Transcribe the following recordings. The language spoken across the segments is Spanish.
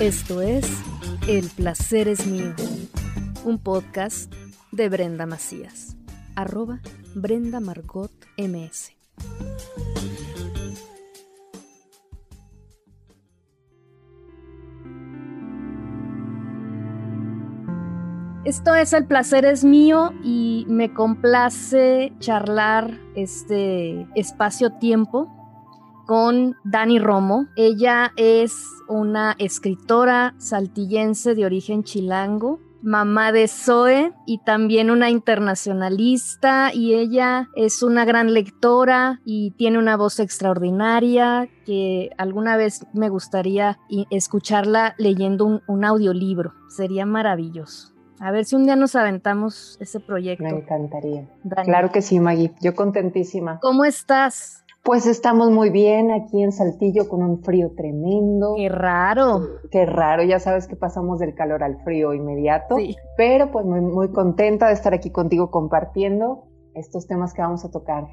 Esto es El placer es mío, un podcast de Brenda Macías, arroba Brenda Margot MS. Esto es El placer es mío y me complace charlar este espacio-tiempo con Dani Romo. Ella es una escritora saltillense de origen chilango, mamá de Zoe y también una internacionalista y ella es una gran lectora y tiene una voz extraordinaria que alguna vez me gustaría escucharla leyendo un, audiolibro. Sería maravilloso. A ver si un día nos aventamos ese proyecto. Me encantaría. Claro que sí, Maggie. Yo contentísima. ¿Cómo estás? Pues estamos muy bien aquí en Saltillo con un frío tremendo. Qué raro. Qué raro, ya sabes que pasamos del calor al frío inmediato. Sí. Pero pues muy, muy contenta de estar aquí contigo compartiendo estos temas que vamos a tocar.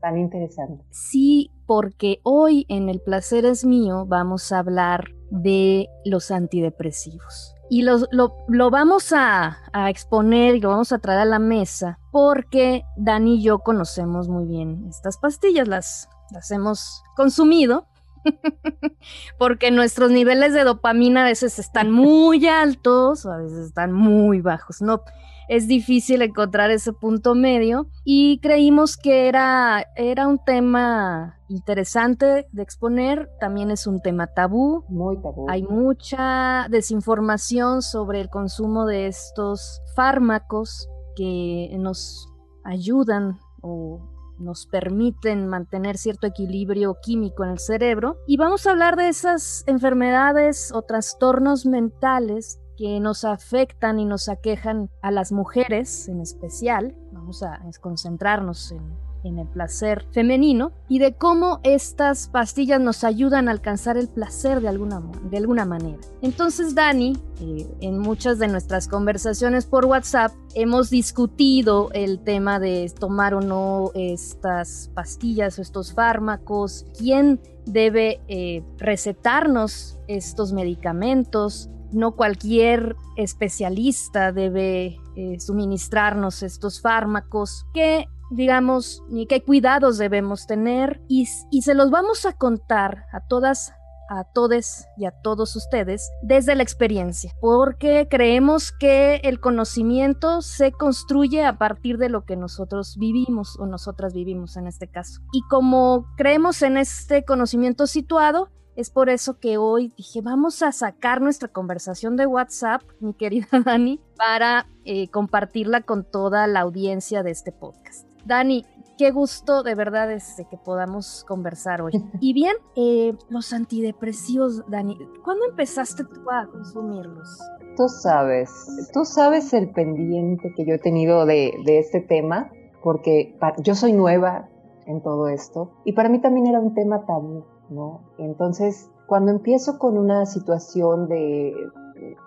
Tan interesantes. Sí, porque hoy en El Placer es Mío vamos a hablar de los antidepresivos. Y lo, lo, vamos a, a, exponer y lo vamos a traer a la mesa porque Dani y yo conocemos muy bien estas pastillas, las, las hemos consumido, porque nuestros niveles de dopamina a veces están muy altos o a veces están muy bajos. No, es difícil encontrar ese punto medio y creímos que era, era un tema interesante de exponer, también es un tema tabú. Muy tabú. Hay mucha desinformación sobre el consumo de estos fármacos que nos ayudan o nos permiten mantener cierto equilibrio químico en el cerebro. Y vamos a hablar de esas enfermedades o trastornos mentales que nos afectan y nos aquejan a las mujeres en especial. Vamos a concentrarnos en, el placer femenino y de cómo estas pastillas nos ayudan a alcanzar el placer de alguna, de alguna manera. Entonces, Dani, eh, en muchas de nuestras conversaciones por WhatsApp, hemos discutido el tema de tomar o no estas pastillas o estos fármacos, quién debe eh, recetarnos estos medicamentos, no cualquier especialista debe eh, suministrarnos estos fármacos que digamos, ni qué cuidados debemos tener y, y se los vamos a contar a todas a todos y a todos ustedes desde la experiencia, porque creemos que el conocimiento se construye a partir de lo que nosotros vivimos o nosotras vivimos en este caso. Y como creemos en este conocimiento situado, es por eso que hoy dije, vamos a sacar nuestra conversación de WhatsApp, mi querida Dani, para eh, compartirla con toda la audiencia de este podcast. Dani, qué gusto de verdad es que podamos conversar hoy. Y bien, eh, los antidepresivos, Dani, ¿cuándo empezaste tú a consumirlos? Tú sabes, tú sabes el pendiente que yo he tenido de, de este tema, porque yo soy nueva en todo esto y para mí también era un tema tabú ¿no? Entonces, cuando empiezo con una situación de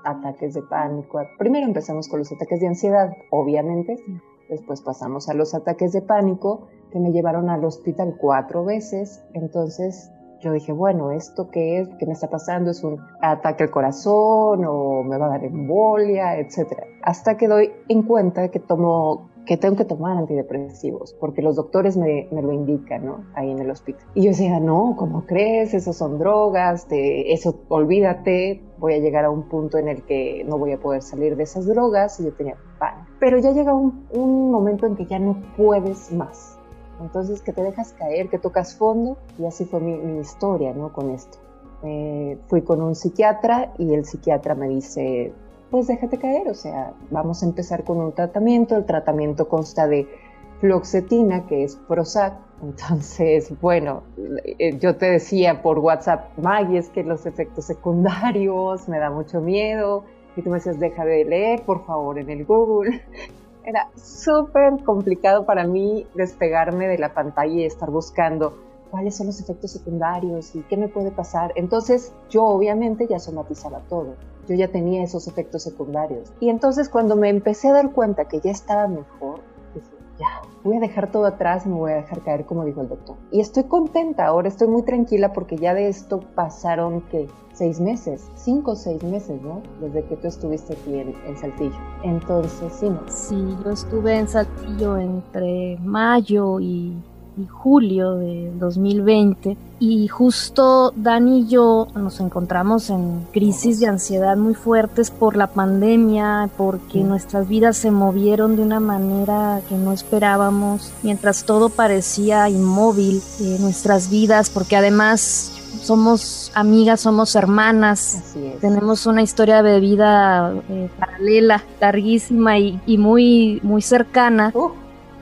ataques de pánico, primero empezamos con los ataques de ansiedad, obviamente, después pasamos a los ataques de pánico que me llevaron al hospital cuatro veces, entonces yo dije, bueno, ¿esto qué es? ¿Qué me está pasando? ¿Es un ataque al corazón o me va a dar embolia, etcétera? Hasta que doy en cuenta que tomo que tengo que tomar antidepresivos, porque los doctores me, me, lo indican, ¿no? Ahí en el hospital. Y yo decía, no, ¿cómo crees? Esos son drogas, de eso olvídate, voy a llegar a un punto en el que no voy a poder salir de esas drogas, y yo tenía pan. Pero ya llega un, un momento en que ya no puedes más. Entonces, que te dejas caer, que tocas fondo, y así fue mi, mi historia, ¿no? Con esto. Eh, fui con un psiquiatra y el psiquiatra me dice, pues déjate caer, o sea, vamos a empezar con un tratamiento, el tratamiento consta de fluoxetina, que es Prozac, entonces, bueno, eh, yo te decía por WhatsApp, Maggie, es que los efectos secundarios me da mucho miedo, y tú me decías, deja de leer, por favor, en el Google. Era súper complicado para mí despegarme de la pantalla y estar buscando cuáles son los efectos secundarios y qué me puede pasar. Entonces, yo obviamente ya somatizaba todo yo ya tenía esos efectos secundarios. Y entonces cuando me empecé a dar cuenta que ya estaba mejor, dije, ya, voy a dejar todo atrás y me voy a dejar caer como dijo el doctor. Y estoy contenta, ahora estoy muy tranquila porque ya de esto pasaron que seis meses, cinco o seis meses, ¿no? Desde que tú estuviste aquí en, Saltillo. Entonces, sí, ¿no? Sí, yo estuve en Saltillo entre mayo y julio de 2020 y justo Dani y yo nos encontramos en crisis de ansiedad muy fuertes por la pandemia, porque nuestras vidas se movieron de una manera que no esperábamos, mientras todo parecía inmóvil, eh, nuestras vidas, porque además somos amigas, somos hermanas, tenemos una historia de vida eh, paralela, larguísima y, muy, muy cercana. Uh,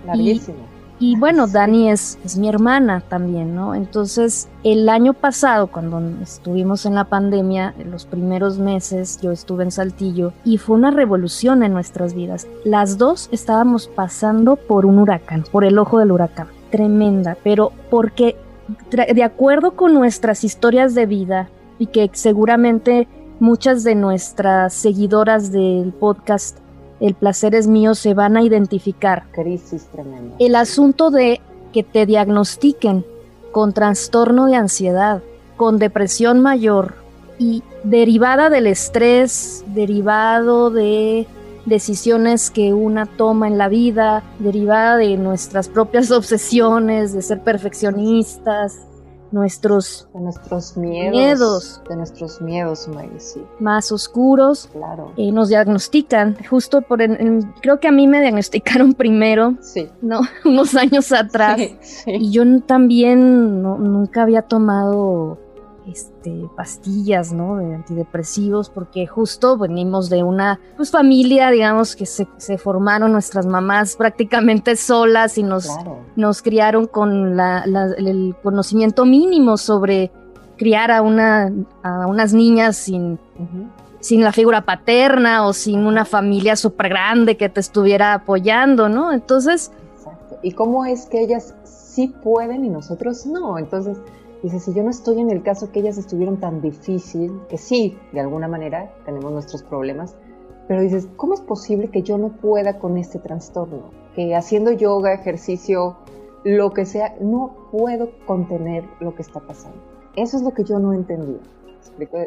larguísima. Y bueno, Dani es, es, mi hermana también, ¿no? Entonces, el año pasado, cuando estuvimos en la pandemia, en los primeros meses, yo estuve en Saltillo y fue una revolución en nuestras vidas. Las dos estábamos pasando por un huracán, por el ojo del huracán. Tremenda, pero porque de acuerdo con nuestras historias de vida y que seguramente muchas de nuestras seguidoras del podcast el placer es mío se van a identificar. Crisis tremenda. El asunto de que te diagnostiquen con trastorno de ansiedad, con depresión mayor y derivada del estrés, derivado de decisiones que una toma en la vida, derivada de nuestras propias obsesiones, de ser perfeccionistas, nuestros, de nuestros miedos, de nuestros miedos más oscuros claro. eh, nos diagnostican. Justo por creo que a mí me diagnosticaron primero sí. no unos años atrás. Y yo también nunca había tomado este, pastillas, ¿no? De antidepresivos, porque justo venimos de una pues, familia, digamos, que se, formaron nuestras mamás prácticamente solas y nos, nos criaron con el conocimiento mínimo sobre criar a, una, a unas niñas sin, sin la figura paterna o sin una familia súper grande que te estuviera apoyando, ¿no? Entonces... Exacto. ¿Y cómo es que ellas sí pueden y nosotros no? Entonces Dice, si yo no estoy en el caso que ellas estuvieron tan difícil, que sí, de alguna manera tenemos nuestros problemas, pero dices, ¿cómo es posible que yo no pueda con este trastorno? Que haciendo yoga, ejercicio, lo que sea, no puedo contener lo que está pasando. Eso es lo que yo no entendía.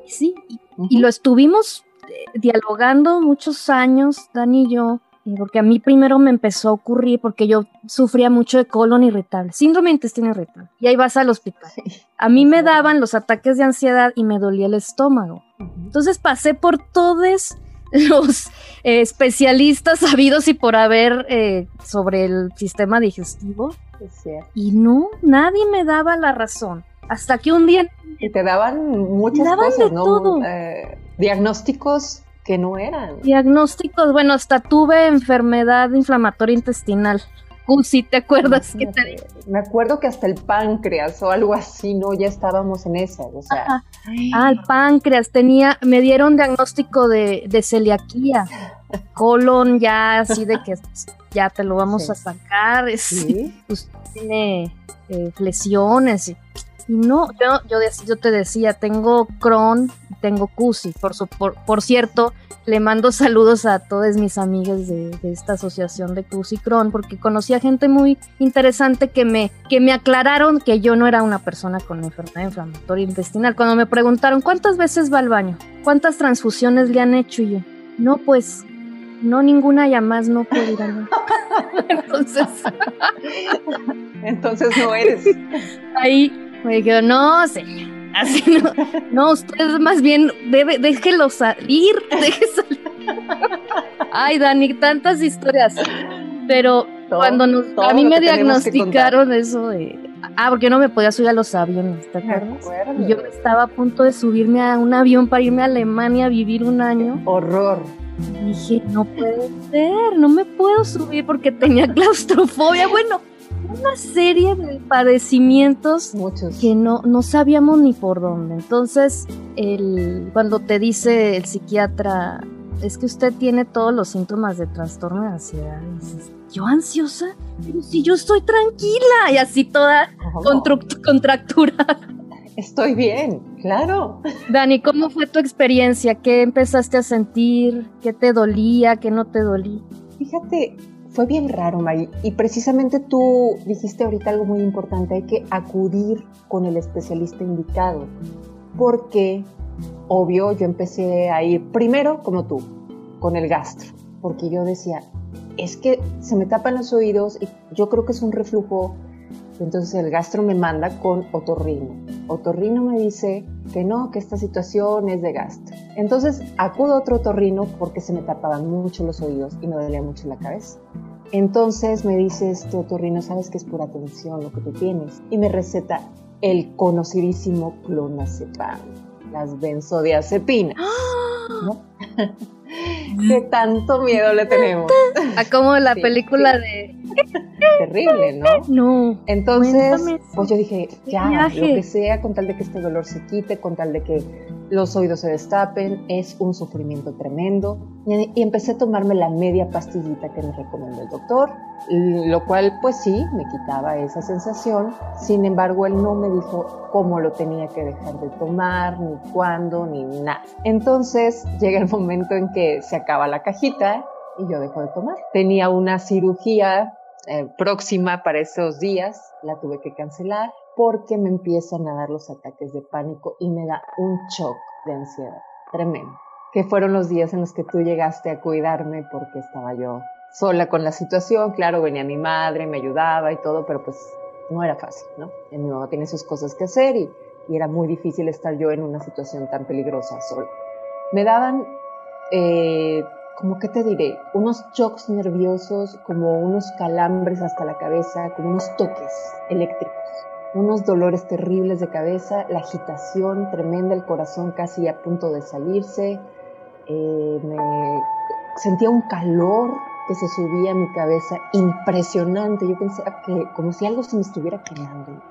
Sí, y, lo estuvimos eh, dialogando muchos años, Dani y yo, porque a mí primero me empezó a ocurrir porque yo sufría mucho de colon irritable, síndrome de intestino irritable, y ahí vas al hospital. A mí me daban los ataques de ansiedad y me dolía el estómago. Entonces pasé por todos los eh, especialistas sabidos y por haber eh, sobre el sistema digestivo. Y no, nadie me daba la razón. Hasta que un día... Y te daban muchas cosas, ¿no? Eh, diagnósticos que no eran. Diagnósticos, bueno, hasta tuve enfermedad inflamatoria intestinal. si ¿te acuerdas? Que Me acuerdo que hasta el páncreas o algo así, ¿no? Ya estábamos en esa, o sea. Ah, el páncreas, tenía, me dieron diagnóstico de, celiaquía, colon ya así de que ya te lo vamos a sacar, ¿Sí? Pues, tiene eh, lesiones y y no, yo, yo, yo te decía, tengo Crohn, tengo CUSI. Por, por, por, cierto, le mando saludos a todas mis amigas de, esta asociación de CUSI Crohn, porque conocí a gente muy interesante que me, que me aclararon que yo no era una persona con enfermedad inflamatoria intestinal. Cuando me preguntaron, ¿cuántas veces va al baño? ¿Cuántas transfusiones le han hecho? Y yo, no, pues no, ninguna ya más no puedo ir al baño. Entonces. Entonces no eres. Ahí me dijeron, no, señor, así no, no, usted más bien debe, déjelo salir, déjelo salir. Ay, Dani, tantas historias. Pero cuando nos, a mí me diagnosticaron eso de, ah, porque no me podía subir a los aviones, ¿te acuerdas? Y yo estaba a punto de subirme a un avión para irme a Alemania a vivir un año. Horror. Y dije, no puede ser, no me puedo subir porque tenía claustrofobia. Bueno, una serie de padecimientos que no, no sabíamos ni por dónde. Entonces, el, cuando te dice el psiquiatra, es que usted tiene todos los síntomas de trastorno de ansiedad, dices, ¿yo ansiosa? Pero si yo estoy tranquila y así toda contracturada. Estoy bien, claro. Dani, ¿cómo fue tu experiencia? ¿Qué empezaste a sentir? ¿Qué te dolía? ¿Qué no te dolía? Fíjate, fue bien raro, Mari. Y precisamente tú dijiste ahorita algo muy importante, hay que acudir con el especialista indicado. Porque, obvio, yo empecé a ir primero, como tú, con el gastro. Porque yo decía, es que se me tapan los oídos y yo creo que es un reflujo. Entonces el gastro me manda con otorrino. Otorrino me dice que no, que esta situación es de gastro. Entonces acudo a otro otorrino porque se me tapaban mucho los oídos y me dolía mucho la cabeza. Entonces me dice este otorrino, sabes que es pura tensión lo que tú tienes. Y me receta el conocidísimo clonazepam, las benzodiazepinas. ¿no? ¿Qué tanto miedo le tenemos? A como la película de terrible, ¿no? No. Entonces, pues yo dije, ya, lo que sea, con tal de que este dolor se quite, con tal de que los oídos se destapen, es un sufrimiento tremendo. Y, empecé a tomarme la media pastillita que me recomendó el doctor, lo cual pues sí, me quitaba esa sensación. Sin embargo, él no me dijo cómo lo tenía que dejar de tomar, ni cuándo, ni nada. Entonces llega el momento en que se acaba la cajita y yo dejo de tomar. Tenía una cirugía eh, próxima para esos días, la tuve que cancelar porque me empiezan a dar los ataques de pánico y me da un shock de ansiedad tremendo. Que fueron los días en los que tú llegaste a cuidarme porque estaba yo sola con la situación. Claro, venía mi madre, me ayudaba y todo, pero pues no era fácil, ¿no? mi mamá tiene sus cosas que hacer y, y, era muy difícil estar yo en una situación tan peligrosa sola. Me daban, eh, como que te diré, unos shocks nerviosos, como unos calambres hasta la cabeza, como unos toques eléctricos unos dolores terribles de cabeza, la agitación tremenda, el corazón casi a punto de salirse, eh, me sentía un calor que se subía a mi cabeza impresionante. Yo pensaba que como si algo se me estuviera quemando,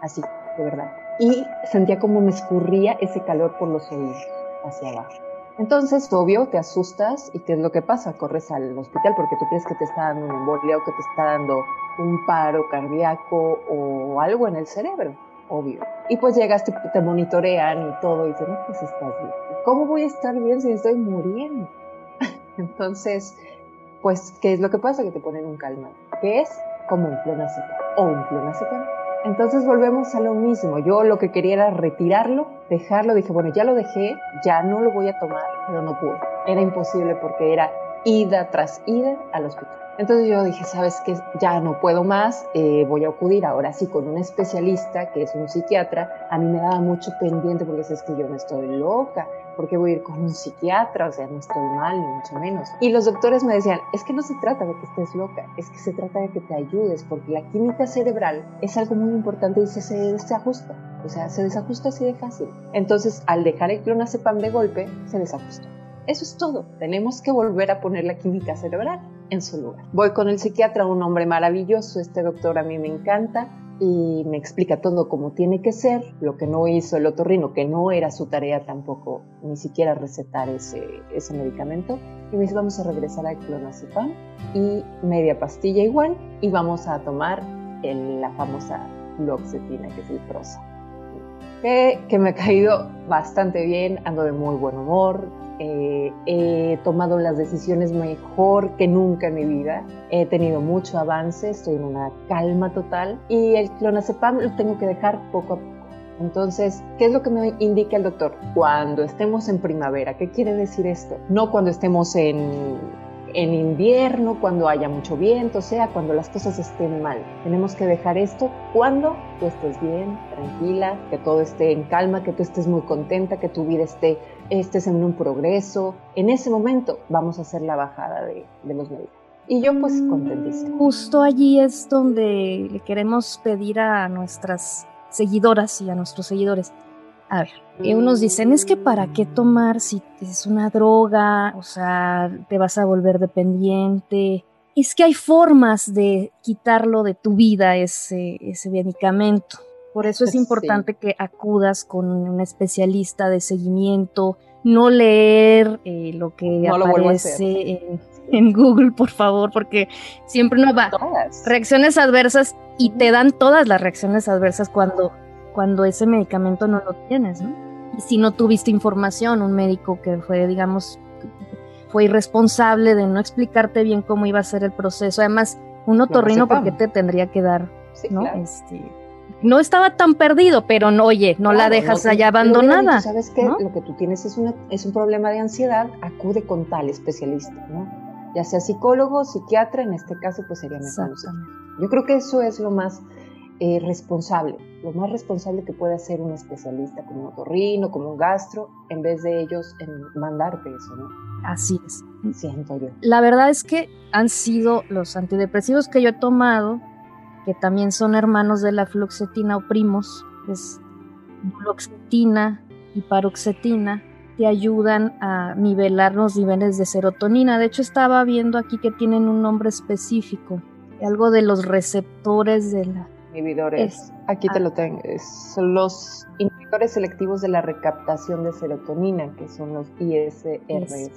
así, de verdad. Y sentía como me escurría ese calor por los oídos hacia abajo. Entonces, obvio, te asustas y ¿qué es lo que pasa? Corres al hospital porque tú crees que te está dando un embolia que te está dando un paro cardíaco o algo en el cerebro, obvio. Y pues llegas, te, te monitorean y todo y dicen, no, pues estás bien. ¿Cómo voy a estar bien si estoy muriendo? Entonces, pues, ¿qué es lo que pasa? Que te ponen un calma, que es como un clonazepam o un clonazepam entonces volvemos a lo mismo. Yo lo que quería era retirarlo, dejarlo. Dije, bueno, ya lo dejé, ya no lo voy a tomar, pero no pude. Era imposible porque era ida tras ida al hospital. Entonces yo dije, sabes que ya no puedo más, eh, voy a acudir ahora sí con un especialista que es un psiquiatra. A mí me daba mucho pendiente porque es que yo no estoy loca, ¿por qué voy a ir con un psiquiatra? O sea, no estoy mal, ni mucho menos. Y los doctores me decían, es que no se trata de que estés loca, es que se trata de que te ayudes, porque la química cerebral es algo muy importante y se, se desajusta. O sea, se desajusta así de fácil. Entonces, al dejar el clonazepam de golpe, se desajusta. Eso es todo. Tenemos que volver a poner la química cerebral en su lugar. Voy con el psiquiatra, un hombre maravilloso. Este doctor a mí me encanta y me explica todo como tiene que ser, lo que no hizo el otorrino, que no era su tarea tampoco, ni siquiera recetar ese, ese medicamento. Y me dice, vamos a regresar al clonazepam y media pastilla igual y vamos a tomar la famosa fluoxetina, que es el prosa. Que, que me ha caído bastante bien, ando de muy buen humor, eh, he tomado las decisiones mejor que nunca en mi vida. He tenido mucho avance, estoy en una calma total y el clonazepam lo tengo que dejar poco a poco. Entonces, ¿qué es lo que me indica el doctor? Cuando estemos en primavera, ¿qué quiere decir esto? No cuando estemos en en invierno, cuando haya mucho viento, o sea, cuando las cosas estén mal. Tenemos que dejar esto cuando tú estés bien, tranquila, que todo esté en calma, que tú estés muy contenta, que tu vida esté estés en un progreso. En ese momento vamos a hacer la bajada de, de los médicos. Y yo pues contentísima. Justo allí es donde le queremos pedir a nuestras seguidoras y a nuestros seguidores a ver, y unos dicen, es que para qué tomar si es una droga, o sea, te vas a volver dependiente. Es que hay formas de quitarlo de tu vida ese, ese medicamento. Por eso es importante que acudas con un especialista de seguimiento, no leer eh, lo que aparece en, Google, por favor, porque siempre no va. Reacciones adversas y te dan todas las reacciones adversas cuando cuando ese medicamento no lo tienes, ¿no? Si no tuviste información, un médico que fue, digamos, fue irresponsable de no explicarte bien cómo iba a ser el proceso. Además, un otorrino, porque te tendría que dar? ¿no? Este, no estaba tan perdido, pero no, oye, no la dejas allá abandonada. ¿Sabes qué? Lo que tú tienes es, una, es un problema de ansiedad, acude con tal especialista, ¿no? Ya sea psicólogo, psiquiatra, en este caso pues sería mejor. Yo creo que eso es lo más eh, responsable, lo más responsable que puede hacer un especialista como un otorrino, como un gastro, en vez de ellos en mandarte eso, ¿no? Así es. Siento yo. La verdad es que han sido los antidepresivos que yo he tomado, que también son hermanos de la fluoxetina o primos, es fluoxetina y paroxetina, te ayudan a nivelar los niveles de serotonina. De hecho, estaba viendo aquí que tienen un nombre específico, algo de los receptores de la inhibidores. Aquí te lo tengo. Son los inhibidores selectivos de la recaptación de serotonina, que son los ISRS.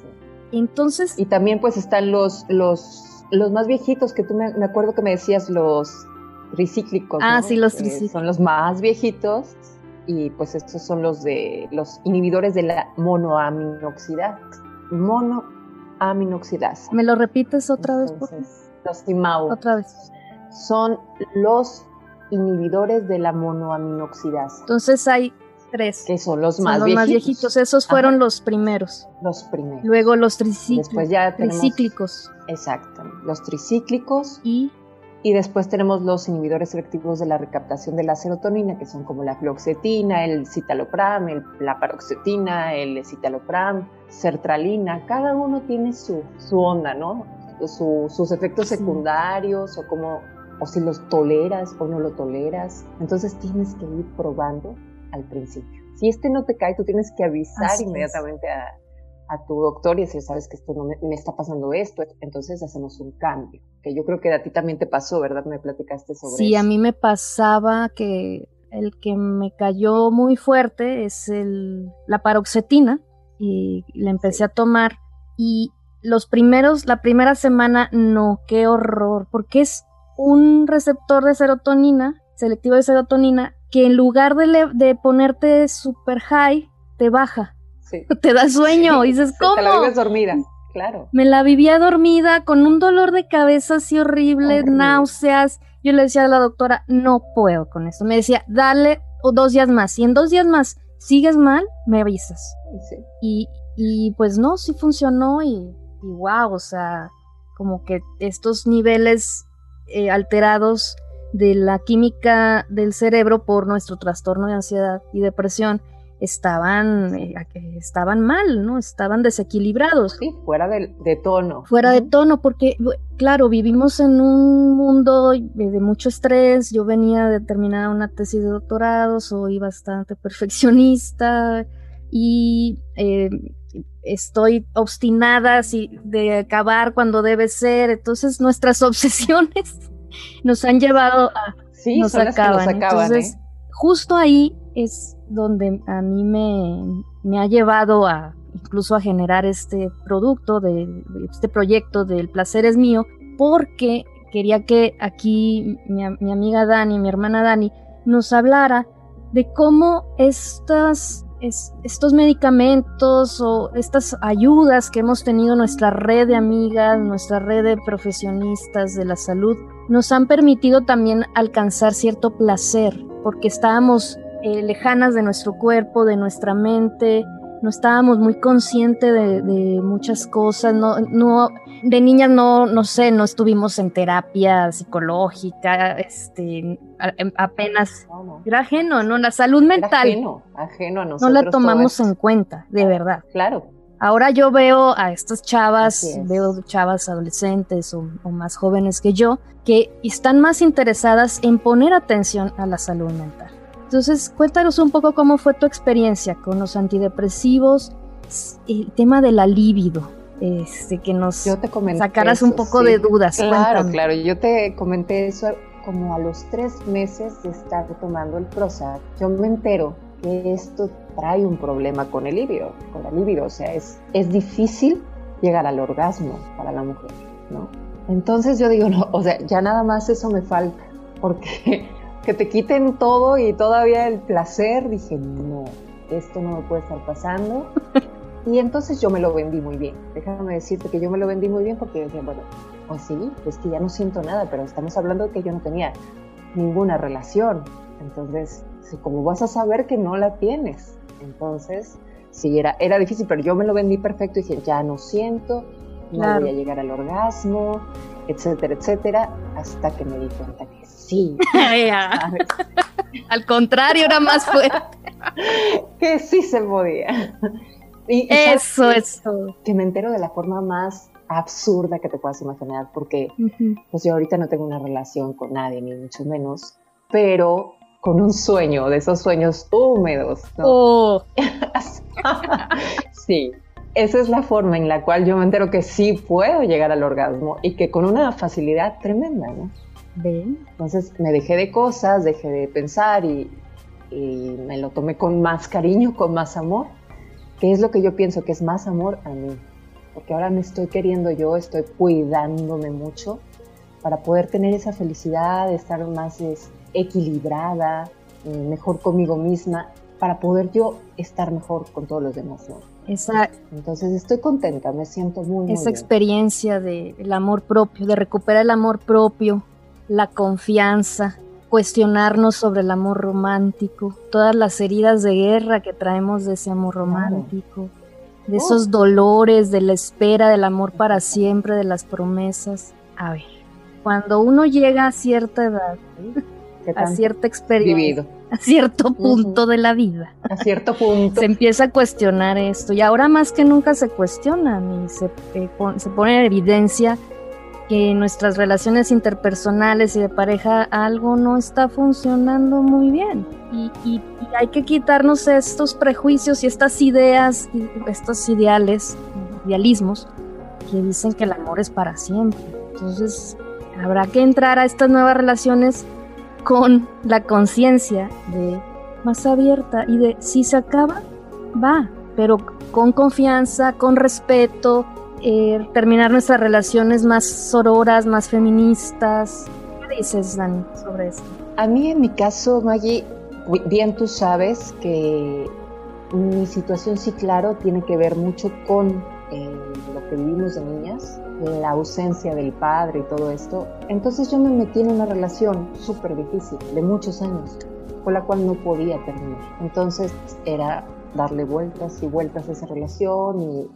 Entonces. Y también pues están los, los, los más viejitos, que tú me, acuerdo que me decías los tricíclicos. Ah, sí, los tricíclicos. son los más viejitos. Y pues estos son los de los inhibidores de la monoaminoxidasa. Monoaminoxidasa. ¿Me lo repites otra vez, por Los TIMAU. Otra vez. Son los inhibidores de la monoaminoxidasa. Entonces hay tres. Que son los, más, viejitos. más viejitos. Esos fueron los primeros. Los primeros. Luego los tricíclicos. Después ya tricíclicos. Exacto. Los tricíclicos. Y y después tenemos los inhibidores selectivos de la recaptación de la serotonina, que son como la fluoxetina, el citalopram, el, la paroxetina, el citalopram, sertralina. Cada uno tiene su, su onda, ¿no? sus efectos secundarios o como o si los toleras o no lo toleras. Entonces tienes que ir probando al principio. Si este no te cae, tú tienes que avisar inmediatamente a, tu doctor y decir, sabes que esto no me, está pasando esto, entonces hacemos un cambio. Que yo creo que a ti también te pasó, ¿verdad? Me platicaste sobre eso. Sí, a mí me pasaba que el que me cayó muy fuerte es el, la paroxetina y la empecé a tomar y los primeros, la primera semana, no, qué horror, porque es un receptor de serotonina, selectivo de serotonina, que en lugar de, de ponerte super high, te baja. Te da sueño. y dices, ¿cómo? Te la vives dormida, claro. Me la vivía dormida con un dolor de cabeza así horrible, náuseas. Yo le decía a la doctora, no puedo con esto. Me decía, dale dos días más. Y en dos días más sigues mal, me avisas. Y, y pues no, sí funcionó y, y wow, o sea, como que estos niveles eh, alterados de la química del cerebro por nuestro trastorno de ansiedad y depresión estaban, eh, estaban mal, ¿no? Estaban desequilibrados. Sí, fuera de, tono. Fuera de tono, porque, claro, vivimos en un mundo de, mucho estrés. Yo venía de terminar una tesis de doctorado, soy bastante perfeccionista y eh, estoy obstinada de acabar cuando debe ser. Entonces nuestras obsesiones nos han llevado a... Sí, nos acaban. Entonces, ¿eh? justo ahí es donde a mí me, me, ha llevado a incluso a generar este producto, de, este proyecto del placer es mío, porque quería que aquí mi, mi amiga Dani, mi hermana Dani, nos hablara de cómo estas estos medicamentos o estas ayudas que hemos tenido nuestra red de amigas, nuestra red de profesionistas de la salud, nos han permitido también alcanzar cierto placer, porque estábamos eh, lejanas de nuestro cuerpo, de nuestra mente, no estábamos muy conscientes de, muchas cosas, no, no, de niñas no, no sé, no estuvimos en terapia psicológica, este, em, apenas, era ajeno, ¿no? La salud mental. ajeno, ajeno a nosotros. No la tomamos en cuenta, de verdad. Claro. Ahora yo veo a estas chavas, veo chavas adolescentes o, o, más jóvenes que yo, que están más interesadas en poner atención a la salud mental. Entonces, cuéntanos un poco cómo fue tu experiencia con los antidepresivos, el tema de la libido, este, que nos sacaras un poco de dudas. Claro, claro, yo te comenté eso como a los tres meses de estar tomando el Prozac. Yo me entero que esto trae un problema con el libido, con la libido, o sea, es, es difícil llegar al orgasmo para la mujer, ¿no? Entonces yo digo, no, o sea, ya nada más eso me falta, porque que te quiten todo y todavía el placer, dije, no, esto no me puede estar pasando. Y entonces yo me lo vendí muy bien. Déjame decirte que yo me lo vendí muy bien porque yo decía, bueno, pues sí, es que ya no siento nada, pero estamos hablando de que yo no tenía ninguna relación. Entonces, ¿cómo vas a saber que no la tienes? Entonces, sí, era, era difícil, pero yo me lo vendí perfecto y dije, ya no siento, no voy a llegar al orgasmo, etcétera, etcétera, hasta que me di cuenta que sí. al contrario, era más fuerte. que sí se podía. Y, eso, eso. Que me entero de la forma más absurda que te puedas imaginar, porque pues yo ahorita no tengo una relación con nadie, ni mucho menos, pero con un sueño, de esos sueños húmedos. Oh. sí, esa es la forma en la cual yo me entero que sí puedo llegar al orgasmo y que con una facilidad tremenda, ¿no? Entonces me dejé de cosas, dejé de pensar y, y me lo tomé con más cariño, con más amor, que es lo que yo pienso que es más amor a mí porque ahora me estoy queriendo yo, estoy cuidándome mucho para poder tener esa felicidad, de estar más equilibrada, eh, mejor conmigo misma, para poder yo estar mejor con todos los demás. ¿no? Entonces estoy contenta, me siento muy, Esa experiencia del amor propio, de recuperar el amor propio, la confianza, cuestionarnos sobre el amor romántico, todas las heridas de guerra que traemos de ese amor romántico de esos dolores, de la espera, del amor para siempre, de las promesas. A ver, cuando uno llega a cierta edad, a cierta experiencia, a cierto punto de la vida, a cierto punto, se empieza a cuestionar esto. Y ahora más que nunca se cuestionan y se, eh, se pone en evidencia que nuestras relaciones interpersonales y de pareja algo no está funcionando muy bien. Y, hay que quitarnos estos prejuicios y estas ideas, estos ideales, idealismos, que dicen que el amor es para siempre. Entonces, habrá que entrar a estas nuevas relaciones con la conciencia de más abierta y de si se acaba, va, pero con confianza, con respeto, eh, terminar nuestras relaciones más sororas, más feministas. ¿Qué dices, Dani, sobre esto? A mí, en mi caso, Maggie, bien tú sabes que mi situación, sí, claro, tiene que ver mucho con eh, lo que vivimos de niñas, la ausencia del padre y todo esto. Entonces yo me metí en una relación súper difícil, de muchos años, con la cual no podía terminar. Entonces era darle vueltas y vueltas a esa relación y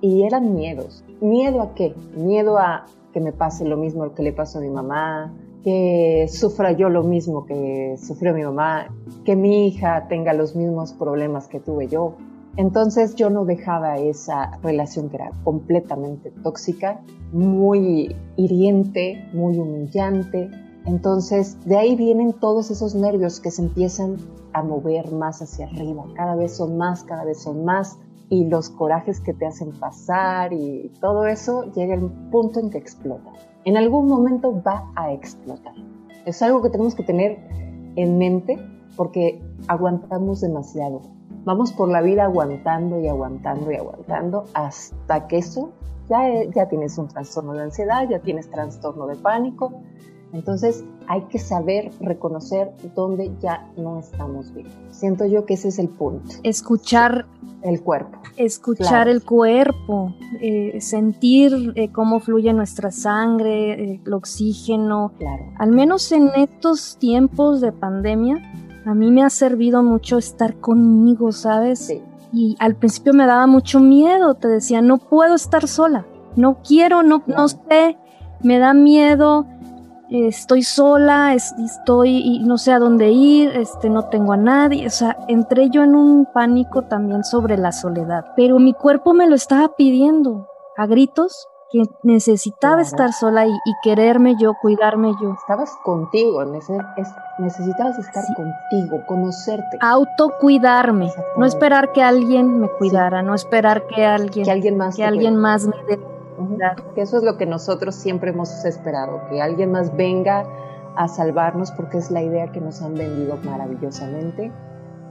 y eran miedos. ¿Miedo a qué? Miedo a que me pase lo mismo que le pasó a mi mamá, que sufra yo lo mismo que sufrió mi mamá, que mi hija tenga los mismos problemas que tuve yo. Entonces yo no dejaba esa relación que era completamente tóxica, muy hiriente, muy humillante. Entonces de ahí vienen todos esos nervios que se empiezan a mover más hacia arriba. Cada vez son más, cada vez son más y los corajes que te hacen pasar y todo eso llega al punto en que explota. En algún momento va a explotar. Es algo que tenemos que tener en mente porque aguantamos demasiado. Vamos por la vida aguantando y aguantando y aguantando hasta que eso ya, ya tienes un trastorno de ansiedad, ya tienes trastorno de pánico. Entonces hay que saber reconocer dónde ya no estamos bien. Siento yo que ese es el punto. Escuchar el cuerpo. Escuchar el cuerpo, eh, sentir eh, cómo fluye nuestra sangre, eh, el oxígeno. Claro. Al menos en estos tiempos de pandemia, a mí me ha servido mucho estar conmigo, ¿sabes? Sí. Y al principio me daba mucho miedo, te decía, no puedo estar sola, no quiero, no, no sé, me da miedo estoy sola, estoy y no sé a dónde ir, este, no tengo a nadie, o sea, entré yo en un pánico también sobre la soledad, pero mi cuerpo me lo estaba pidiendo a gritos que necesitaba estar sola y, quererme yo, cuidarme yo. Estabas contigo, necesitabas estar contigo, conocerte. Autocuidarme, no esperar que alguien me cuidara, no esperar que alguien, que alguien más, que alguien más me dé que eso es lo que nosotros siempre hemos esperado, que alguien más venga a salvarnos porque es la idea que nos han vendido maravillosamente.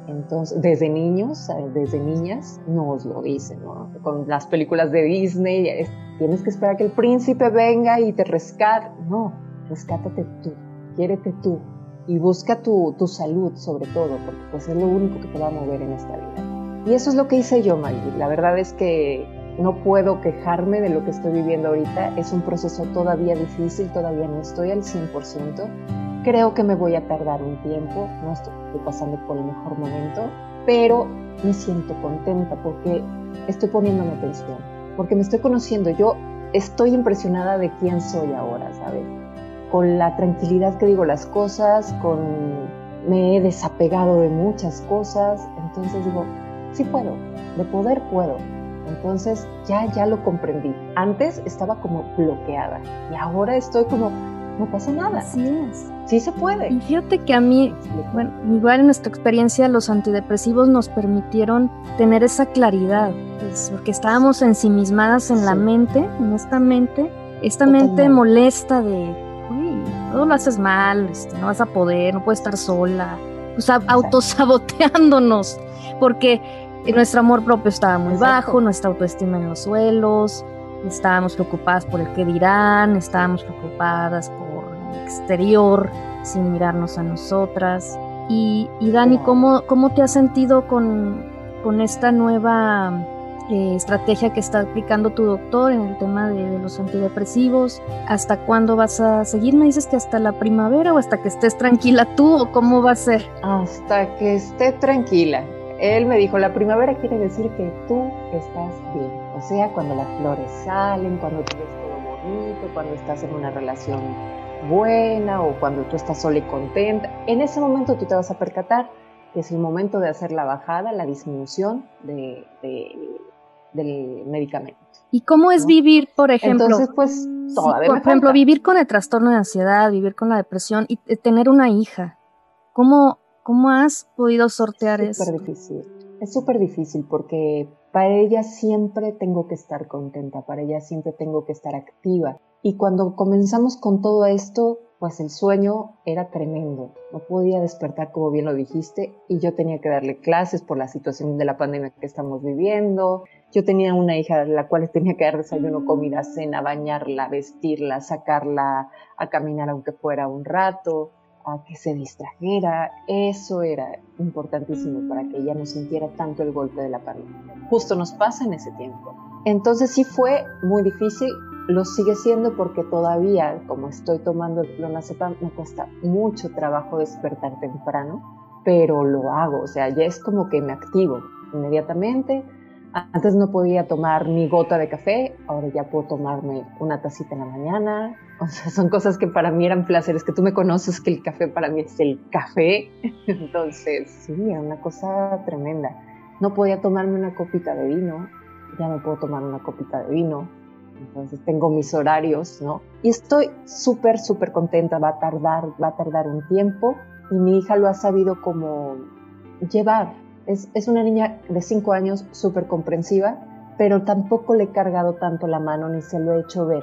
Entonces, desde niños, eh, desde niñas, nos lo dicen, ¿no? Con las películas de Disney, tienes que esperar que el príncipe venga y te rescate. No, rescátate tú, quiérete tú y busca tu, tu salud sobre todo, porque pues es lo único que te va a mover en esta vida. Y eso es lo que hice yo, Maggie. La verdad es que no puedo quejarme de lo que estoy viviendo ahorita. Es un proceso todavía difícil, todavía no estoy al 100%. Creo que me voy a tardar un tiempo, no estoy pasando por el mejor momento, pero me siento contenta porque estoy poniéndome atención, porque me estoy conociendo. Yo estoy impresionada de quién soy ahora, ¿sabes? Con la tranquilidad que digo las cosas, con me he desapegado de muchas cosas, entonces digo, sí puedo, de poder puedo. Entonces ya ya lo comprendí. Antes estaba como bloqueada y ahora estoy como no pasa nada. Así es. Sí se puede. Y fíjate que a mí, bueno, igual en nuestra experiencia los antidepresivos nos permitieron tener esa claridad, pues, porque estábamos ensimismadas en la mente, en esta mente, esta mente molesta de, uy, todo lo haces mal, este, no vas a poder, no puedes estar sola, pues autosaboteándonos, porque nuestro amor propio estaba muy bajo, nuestra autoestima en los suelos, estábamos preocupadas por el que dirán, estábamos preocupadas por exterior sin mirarnos a nosotras. Y, Dani, ¿cómo, ¿cómo te has sentido con, con esta nueva eh, estrategia que está aplicando tu doctor en el tema de, los antidepresivos? ¿Hasta cuándo vas a seguir? ¿Me dices que hasta la primavera o hasta que estés tranquila tú o cómo va a ser? Hasta que esté tranquila. Él me dijo, la primavera quiere decir que tú estás bien. O sea, cuando las flores salen, cuando tú ves todo bonito, cuando estás en una relación buena o cuando tú estás sola y contenta, en ese momento tú te vas a percatar que es el momento de hacer la bajada, la disminución de, del medicamento. ¿Y cómo es vivir, por ejemplo? Entonces, pues, todavía Por ejemplo, vivir con el trastorno de ansiedad, vivir con la depresión y tener una hija. ¿Cómo, cómo has podido sortear eso? Es súper difícil. Es súper difícil porque para ella siempre tengo que estar contenta, para ella siempre tengo que estar activa. Y cuando comenzamos con todo esto, pues el sueño era tremendo. No podía despertar como bien lo dijiste y yo tenía que darle clases por la situación de la pandemia que estamos viviendo. Yo tenía una hija a la cual tenía que dar desayuno, comida, cena, bañarla, vestirla, sacarla a caminar aunque fuera un rato, a que se distrajera. Eso era importantísimo para que ella no sintiera tanto el golpe de la pandemia. Justo nos pasa en ese tiempo. Entonces sí fue muy difícil lo sigue siendo porque todavía, como estoy tomando el clonazepam, me cuesta mucho trabajo despertar temprano, pero lo hago, o sea, ya es como que me activo inmediatamente. Antes no podía tomar ni gota de café, ahora ya puedo tomarme una tacita en la mañana. O sea, son cosas que para mí eran placeres, que tú me conoces que el café para mí es el café. Entonces, sí, era una cosa tremenda. No podía tomarme una copita de vino, ya me puedo tomar una copita de vino entonces tengo mis horarios, ¿no? Y estoy súper, súper contenta, va a tardar, va a tardar un tiempo y mi hija lo ha sabido como llevar. Es, una niña de cinco años súper comprensiva, pero tampoco le he cargado tanto la mano ni se lo he hecho ver,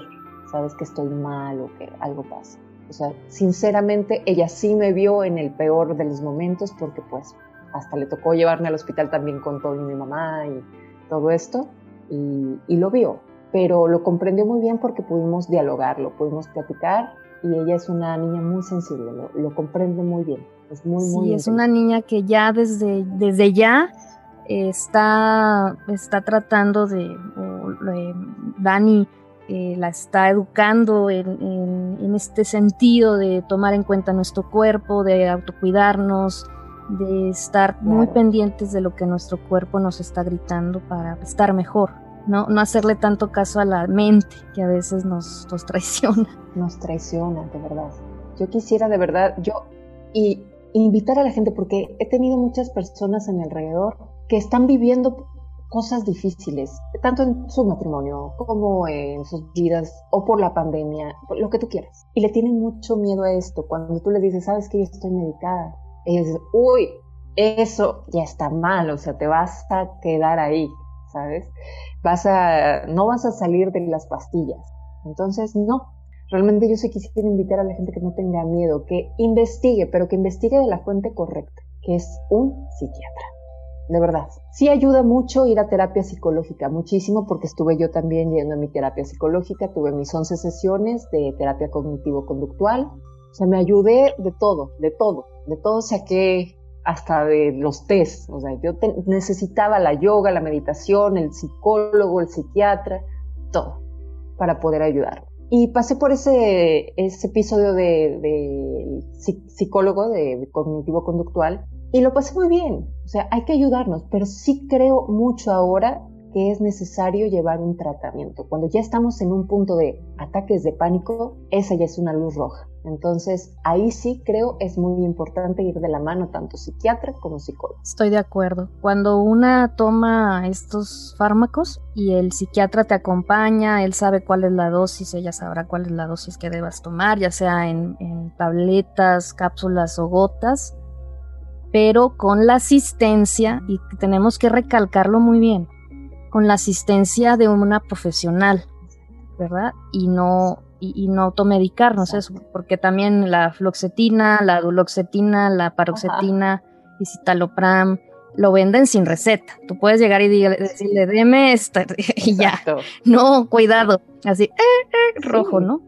sabes que estoy mal o que algo pasa. O sea, sinceramente ella sí me vio en el peor de los momentos porque pues hasta le tocó llevarme al hospital también con todo y mi mamá y todo esto y, lo vio pero lo comprendió muy bien porque pudimos dialogar, pudimos platicar y ella es una niña muy sensible, lo, comprende muy bien. Es muy, sí, es una niña que ya desde, desde ya está, está tratando de, Dani eh, la está educando en, en, este sentido de tomar en cuenta nuestro cuerpo, de autocuidarnos, de estar muy pendientes de lo que nuestro cuerpo nos está gritando para estar mejor no, no hacerle tanto caso a la mente que a veces nos, nos traiciona. Nos traiciona, de verdad. Yo quisiera de verdad, yo, y invitar a la gente, porque he tenido muchas personas a mi alrededor que están viviendo cosas difíciles, tanto en su matrimonio como en sus vidas o por la pandemia, lo que tú quieras. Y le tienen mucho miedo a esto. Cuando tú les dices, sabes que yo estoy medicada, es, uy, eso ya está mal, o sea, te vas a quedar ahí. ¿sabes? Vas a, no vas a salir de las pastillas. Entonces, no. Realmente yo sí quisiera invitar a la gente que no tenga miedo, que investigue, pero que investigue de la fuente correcta, que es un psiquiatra. De verdad. Sí ayuda mucho ir a terapia psicológica, muchísimo, porque estuve yo también yendo a mi terapia psicológica, tuve mis 11 sesiones de terapia cognitivo-conductual. O sea, me ayudé de todo, de todo, de todo saqué hasta de los test. O sea, yo necesitaba la yoga, la meditación, el psicólogo, el psiquiatra, todo, para poder ayudar. Y pasé por ese, ese episodio de, psicólogo, de cognitivo-conductual, y lo pasé muy bien. O sea, hay que ayudarnos, pero sí creo mucho ahora que es necesario llevar un tratamiento. Cuando ya estamos en un punto de ataques de pánico, esa ya es una luz roja. Entonces, ahí sí creo es muy importante ir de la mano tanto psiquiatra como psicólogo. Estoy de acuerdo. Cuando una toma estos fármacos y el psiquiatra te acompaña, él sabe cuál es la dosis, ella sabrá cuál es la dosis que debas tomar, ya sea en, en tabletas, cápsulas o gotas, pero con la asistencia, y tenemos que recalcarlo muy bien, con la asistencia de una profesional, ¿verdad? Y no, y, no automedicarnos, eso, porque también la fluoxetina, la duloxetina, la paroxetina, y citalopram, lo venden sin receta. Tú puedes llegar y decirle, deme esta, y ya. No, cuidado. Así, eh, eh, rojo, ¿no?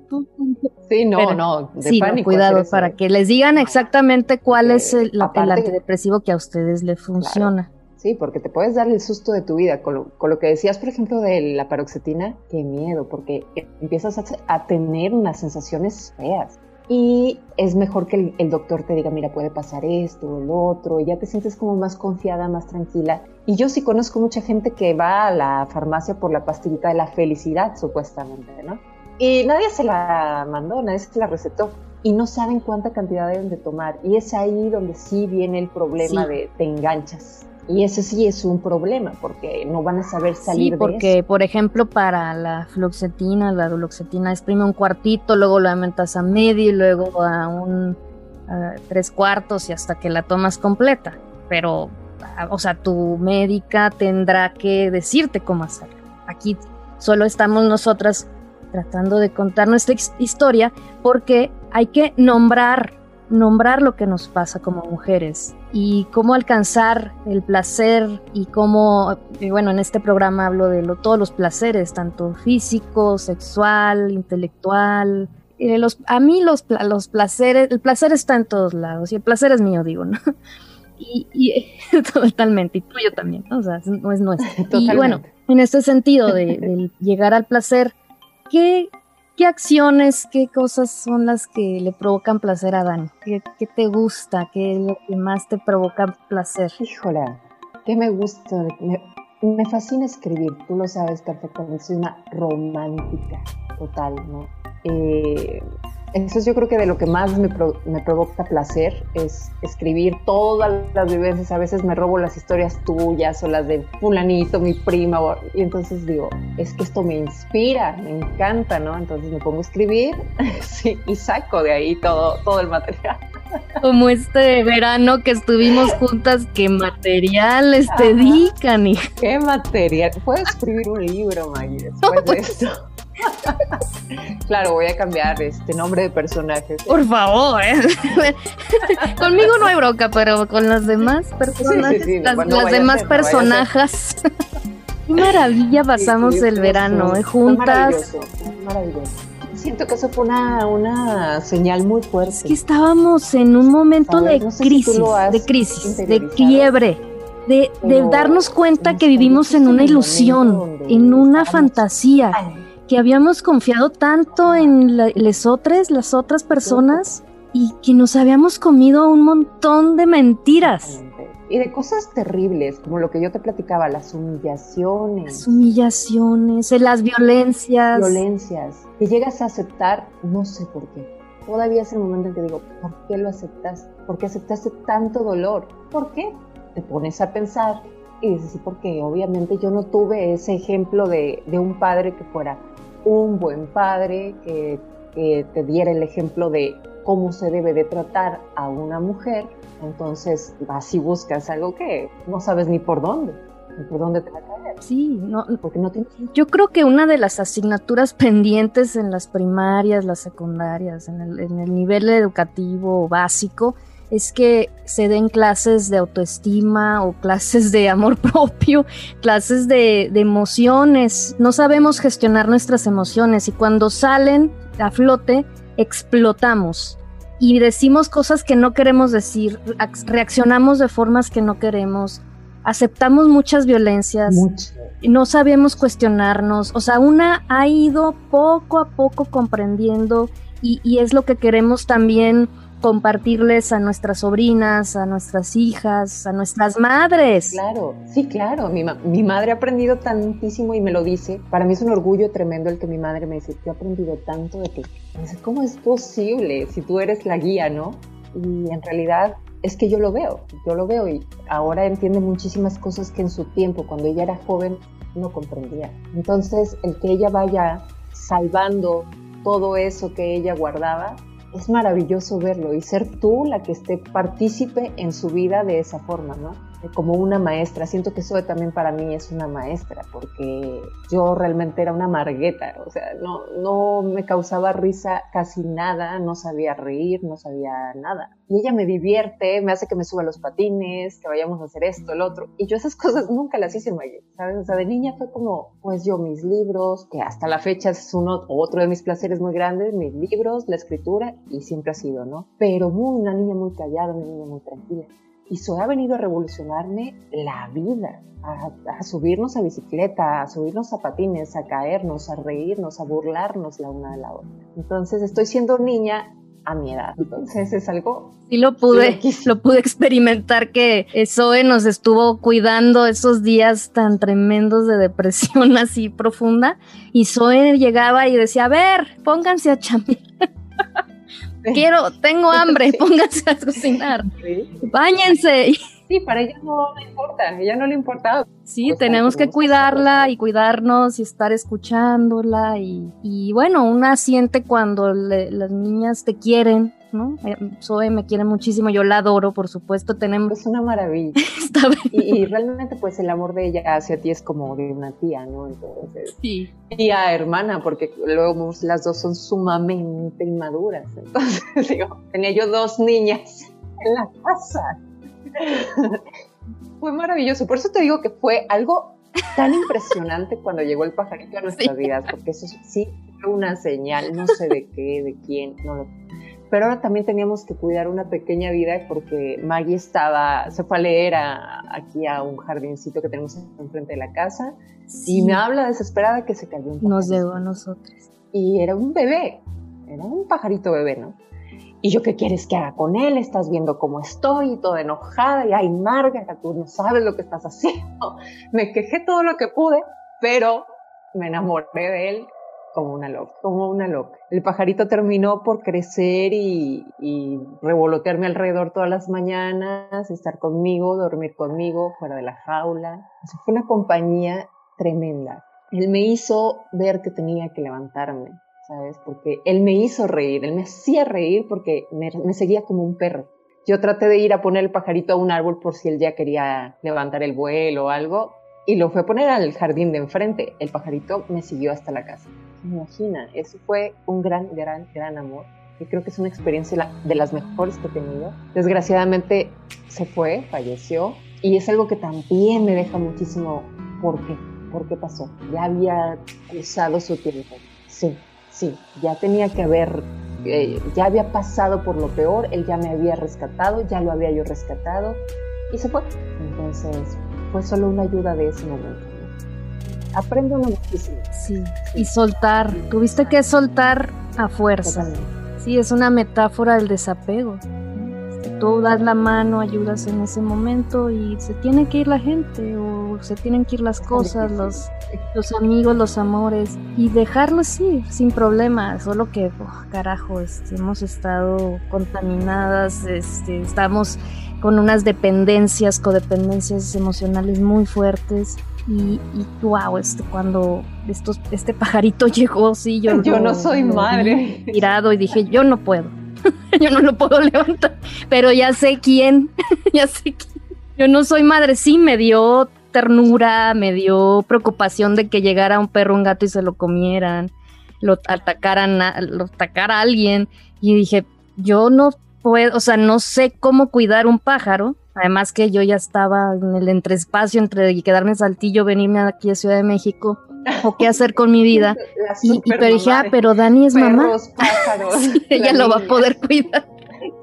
Sí, no, no. De sí, cuidado, para que les digan exactamente cuál es el, antidepresivo que a ustedes le funciona. Sí, porque te puedes dar el susto de tu vida. Con lo, que decías, por ejemplo, de la paroxetina, qué miedo, porque empiezas a, tener unas sensaciones feas. Y es mejor que el, doctor te diga, mira, puede pasar esto o lo otro, y ya te sientes como más confiada, más tranquila. Y yo sí conozco mucha gente que va a la farmacia por la pastillita de la felicidad, supuestamente, ¿no? Y nadie se la mandó, nadie se la recetó. Y no saben cuánta cantidad deben de tomar. Y es ahí donde sí viene el problema de te enganchas. Y ese sí es un problema porque no van a saber salir sí, porque, por ejemplo, para la fluoxetina, la duloxetina, exprime un cuartito, luego lo aumentas a medio y luego a un tres cuartos y hasta que la tomas completa. Pero, o sea, tu médica tendrá que decirte cómo hacerlo. Aquí solo estamos nosotras tratando de contar nuestra historia porque hay que nombrar nombrar lo que nos pasa como mujeres y cómo alcanzar el placer y cómo, bueno, en este programa hablo de todos los placeres, tanto físico, sexual, intelectual. Eh, los, a mí los, los placeres, el placer está en todos lados y el placer es mío, digo, ¿no? Y, totalmente, y tuyo también, o sea, no es nuestro. Y bueno, en este sentido de, de llegar al placer, ¿qué, ¿Qué acciones, qué cosas son las que le provocan placer a Dan? ¿Qué, te gusta? ¿Qué es lo que más te provoca placer? Híjole, ¿qué me gusta? Me, fascina escribir, tú lo sabes perfectamente, soy una romántica total, ¿no? Eh, eso yo creo que de lo que más me, me, provoca placer es escribir todas las vivencias. A veces me robo las historias tuyas o las de fulanito, mi prima. Y entonces digo, es que esto me inspira, me encanta, ¿no? Entonces me pongo a escribir sí, y saco de ahí todo, todo el material. Como este verano que estuvimos juntas, ¿qué materiales te dedican? ¿Qué material? Puedo escribir un libro, Maggie, después de esto. Claro, voy a cambiar este nombre de personaje. Por favor, ¿eh? conmigo no hay broca, pero con las demás personas, las, demás personajes. Qué maravilla pasamos el verano, ¿eh? juntas. Maravilloso, Siento que eso fue una, una señal muy fuerte. Es que estábamos en un momento de, crisis, de crisis, de quiebre, de, de darnos cuenta que vivimos en una ilusión, en una fantasía que habíamos confiado tanto en las otras, las otras personas y que nos habíamos comido un montón de mentiras. Y de cosas terribles, como lo que yo te platicaba, las humillaciones. Las humillaciones, eh, las violencias. Violencias, que llegas a aceptar, no sé por qué. Todavía es el momento en que digo, ¿por qué lo aceptas? ¿Por qué aceptaste tanto dolor? ¿Por qué? Te pones a pensar y dices, sí, porque obviamente yo no tuve ese ejemplo de, de un padre que fuera un buen padre que, te diera el ejemplo de cómo se debe de tratar a una mujer, entonces vas y buscas algo que no sabes ni por dónde, ni por dónde te va a caer. Sí, no, porque no Yo creo que una de las asignaturas pendientes en las primarias, las secundarias, en el, en el nivel educativo básico, es que se den clases de autoestima o clases de amor propio, clases de, emociones. No sabemos gestionar nuestras emociones y cuando salen a flote explotamos. y decimos cosas que no queremos decir, reaccionamos de formas que no queremos, aceptamos muchas violencias, no sabemos cuestionarnos, o sea, una ha ido poco a poco comprendiendo y, y es lo que queremos también compartirles a nuestras sobrinas, a nuestras hijas, a nuestras madres. Claro, sí, claro. Mi, mi, madre ha aprendido tantísimo y me lo dice. Para mí es un orgullo tremendo el que mi madre me dice, yo he aprendido tanto de ti. Me dice, ¿cómo es posible si tú eres la guía, no? Y en realidad es que yo lo veo, yo lo veo y ahora entiende muchísimas cosas que en su tiempo, cuando ella era joven, no comprendía. Entonces, el que ella vaya salvando todo eso que ella guardaba, es maravilloso verlo y ser tú la que esté partícipe en su vida de esa forma, ¿no? Como una maestra. Siento que Zoe también para mí es una maestra, porque yo realmente era una margueta, o sea, no, no me causaba risa casi nada, no sabía reír, no sabía nada. Y ella me divierte, me hace que me suba los patines, que vayamos a hacer esto, el otro. Y yo esas cosas nunca las hice en ¿sabes? O sea, de niña fue como, pues yo mis libros, que hasta la fecha es uno, otro de mis placeres muy grandes, mis libros, la escritura, y siempre ha sido, ¿no? Pero muy, una niña muy callada, una niña muy tranquila. Y Zoe ha venido a revolucionarme la vida, a, subirnos a bicicleta, a subirnos a patines, a caernos, a reírnos, a burlarnos la una de la otra. Entonces estoy siendo niña a mi edad. Entonces es algo... Sí lo pude, lo pude experimentar que Zoe nos estuvo cuidando esos días tan tremendos de depresión así profunda y Zoe llegaba y decía, a ver, pónganse a chambear. quiero, tengo hambre, pónganse a cocinar, báñense. Sí, para ella no le importa, ella no le importa. Sí, pues, tenemos que cuidarla y cuidarnos y estar escuchándola y, y bueno, una siente cuando las niñas te quieren, ¿no? Eh, Zoe me quiere muchísimo, yo la adoro, por supuesto, tenemos... Es una maravilla. y, realmente pues el amor de ella hacia ti es como de una tía, ¿no? Entonces, sí. tía, hermana, porque luego las dos son sumamente inmaduras. Entonces, digo, tenía yo dos niñas en la casa. fue maravilloso, por eso te digo que fue algo tan impresionante cuando llegó el pajarito a nuestras vidas, porque eso sí fue una señal, no sé de qué, de quién, no lo pero ahora también teníamos que cuidar una pequeña vida porque Maggie estaba, se fue a leer aquí a un jardincito que tenemos enfrente de la casa y me habla desesperada que se cayó un Nos llegó a nosotros. Y era un bebé, era un pajarito bebé, ¿no? Y yo, ¿qué quieres que haga con él? Estás viendo cómo estoy, toda enojada, y ay, Marga, tú no sabes lo que estás haciendo. Me quejé todo lo que pude, pero me enamoré de él como una loca, como una loca. El pajarito terminó por crecer y, revolotearme alrededor todas las mañanas, estar conmigo, dormir conmigo, fuera de la jaula. fue una compañía tremenda. Él me hizo ver que tenía que levantarme, ¿sabes? Porque él me hizo reír, él me hacía reír porque me, me seguía como un perro. Yo traté de ir a poner el pajarito a un árbol por si él ya quería levantar el vuelo o algo y lo fue a poner al jardín de enfrente. El pajarito me siguió hasta la casa imagina, eso fue un gran, gran, gran amor. Y creo que es una experiencia de las mejores que he tenido. Desgraciadamente se fue, falleció. Y es algo que también me deja muchísimo. ¿Por qué? ¿Por qué pasó? Ya había usado su tiempo. Sí, sí, ya tenía que haber, eh, ya había pasado por lo peor, él ya me había rescatado, ya lo había yo rescatado y se fue. Entonces fue solo una ayuda de ese momento aprende uno muchísimo. Sí, y soltar. Tuviste que soltar a fuerza. Sí, es una metáfora del desapego. Tú das la mano, ayudas en ese momento y se tiene que ir la gente o se tienen que ir las cosas, los, los amigos, los amores y dejarlo así, sin problema. Solo que, oh, carajo, este, hemos estado contaminadas, este, estamos con unas dependencias, codependencias emocionales muy fuertes y, y wow, este, cuando estos, este pajarito llegó, sí, yo, yo no soy madre. Tirado y dije, yo no puedo, yo no lo puedo levantar, pero ya sé quién, ya sé quién. Yo no soy madre, sí, me dio ternura, me dio preocupación de que llegara un perro, un gato y se lo comieran, lo atacaran, lo atacara a alguien y dije, yo no puedo, o sea, no sé cómo cuidar un pájaro Además que yo ya estaba en el entreespacio entre quedarme en Saltillo, venirme aquí a Ciudad de México o qué hacer con mi vida. Y, pero dije, ah, pero Dani es mamá. ella lo va a poder cuidar.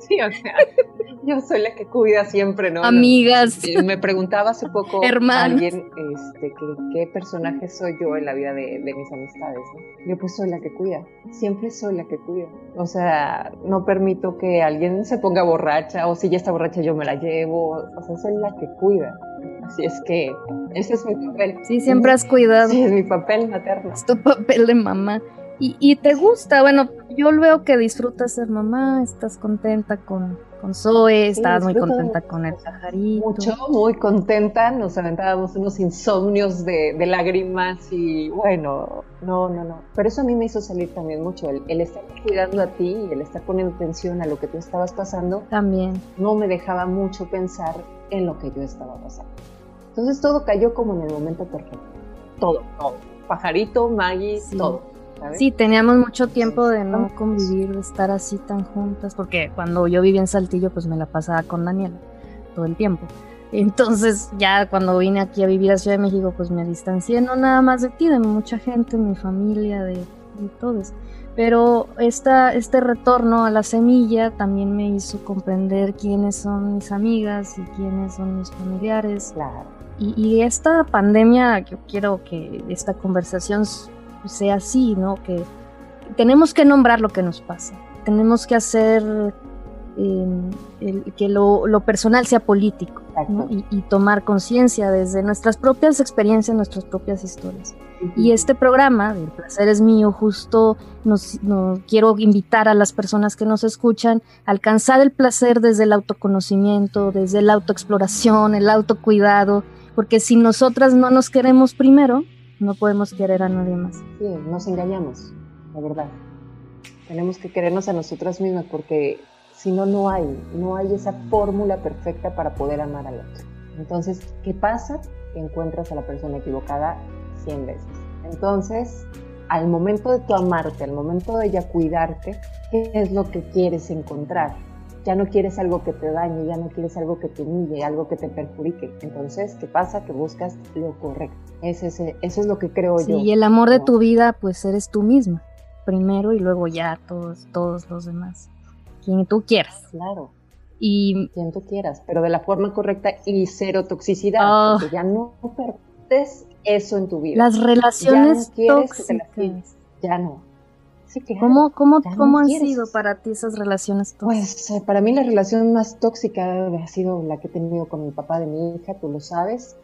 Sí, o sea, yo soy la que cuida siempre, ¿no? Amigas. Me preguntaba hace poco alguien este, qué personaje soy yo en la vida de, mis amistades, ¿no? Yo pues soy la que cuida, siempre soy la que cuida. O sea, no permito que alguien se ponga borracha o si ya está borracha yo me la llevo, o sea, soy la que cuida. Así es que ese es mi papel. Sí, siempre has cuidado. Sí, es mi papel materno. Es tu papel de mamá. Y, y, te gusta, bueno, yo veo que disfrutas ser mamá, estás contenta con, con Zoe, estás muy contenta con el pajarito. Mucho, muy contenta, nos aventábamos unos insomnios de, de, lágrimas y bueno, no, no, no. Pero eso a mí me hizo salir también mucho, el, el estar cuidando a ti y el estar poniendo atención a lo que tú estabas pasando. También. No me dejaba mucho pensar en lo que yo estaba pasando. Entonces todo cayó como en el momento perfecto. Todo, todo. Pajarito, Maggie, todo Sí, teníamos mucho tiempo de no convivir, de estar así tan juntas, porque cuando yo vivía en Saltillo, pues me la pasaba con Daniela todo el tiempo. Entonces, ya cuando vine aquí a vivir a Ciudad de México, pues me distancié, no nada más de ti, de mucha gente, mi familia, de, todos. Pero esta, este retorno a la semilla también me hizo comprender quiénes son mis amigas y quiénes son mis familiares. Claro. Y, y esta pandemia, yo quiero que esta conversación sea así, ¿no? Que tenemos que nombrar lo que nos pasa, tenemos que hacer em, que lo, personal sea político y, tomar conciencia desde nuestras propias experiencias, nuestras propias historias. Y este programa, El placer es mío, justo nos, quiero invitar a las personas que nos escuchan a alcanzar el placer desde el autoconocimiento, desde la autoexploración, el autocuidado, porque si nosotras no nos queremos primero, no podemos querer a nadie más. Sí, nos engañamos, la verdad. Tenemos que querernos a nosotras mismas porque si no, no hay, no hay esa fórmula perfecta para poder amar al otro. Entonces, ¿qué pasa? Que encuentras a la persona equivocada 100 veces. Entonces, al momento de tu amarte, al momento de ya cuidarte, ¿qué es lo que quieres encontrar? Ya no quieres algo que te dañe, ya no quieres algo que te humille, algo que te perjudique. Entonces, ¿qué pasa? Que buscas lo correcto. Ese, eso es lo que creo yo. Y el amor de tu vida, pues eres tú misma. Primero y luego ya todos, todos los demás. Quien tú quieras. Claro. Y quien tú quieras, pero de la forma correcta y cero toxicidad. Oh. Porque ya no permites eso en tu vida. Las relaciones ya no tóxicas. Ya no. ¿Cómo, cómo, cómo han sido para ti esas relaciones tóxicas? Pues para mí la relación más tóxica ha sido la que he tenido con el papá de mi hija, tú lo sabes,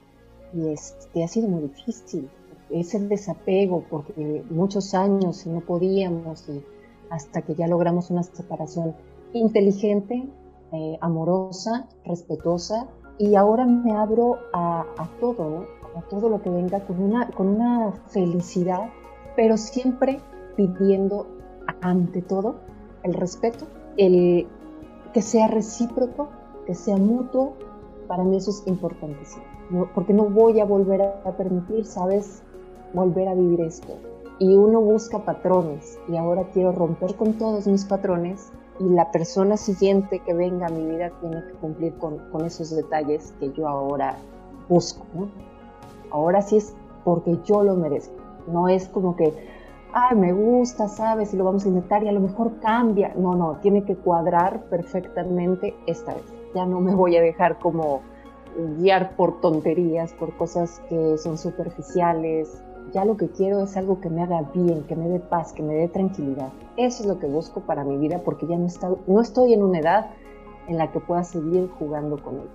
y este, ha sido muy difícil. Ese desapego, porque muchos años no podíamos, y hasta que ya logramos una separación inteligente, eh, amorosa, respetuosa, y ahora me abro a, a todo, ¿no? a todo lo que venga con una, con una felicidad, pero siempre pidiendo ante todo el respeto, el que sea recíproco, que sea mutuo, para mí eso es importantísimo, porque no voy a volver a permitir, ¿sabes? Volver a vivir esto. Y uno busca patrones y ahora quiero romper con todos mis patrones y la persona siguiente que venga a mi vida tiene que cumplir con, con esos detalles que yo ahora busco. ¿no? Ahora sí es porque yo lo merezco. No es como que, ay, me gusta, ¿sabes? Y lo vamos a intentar y a lo mejor cambia. No, no, tiene que cuadrar perfectamente esta vez. Ya no me voy a dejar como guiar por tonterías, por cosas que son superficiales. Ya lo que quiero es algo que me haga bien, que me dé paz, que me dé tranquilidad. Eso es lo que busco para mi vida porque ya no, está, no estoy en una edad en la que pueda seguir jugando con él.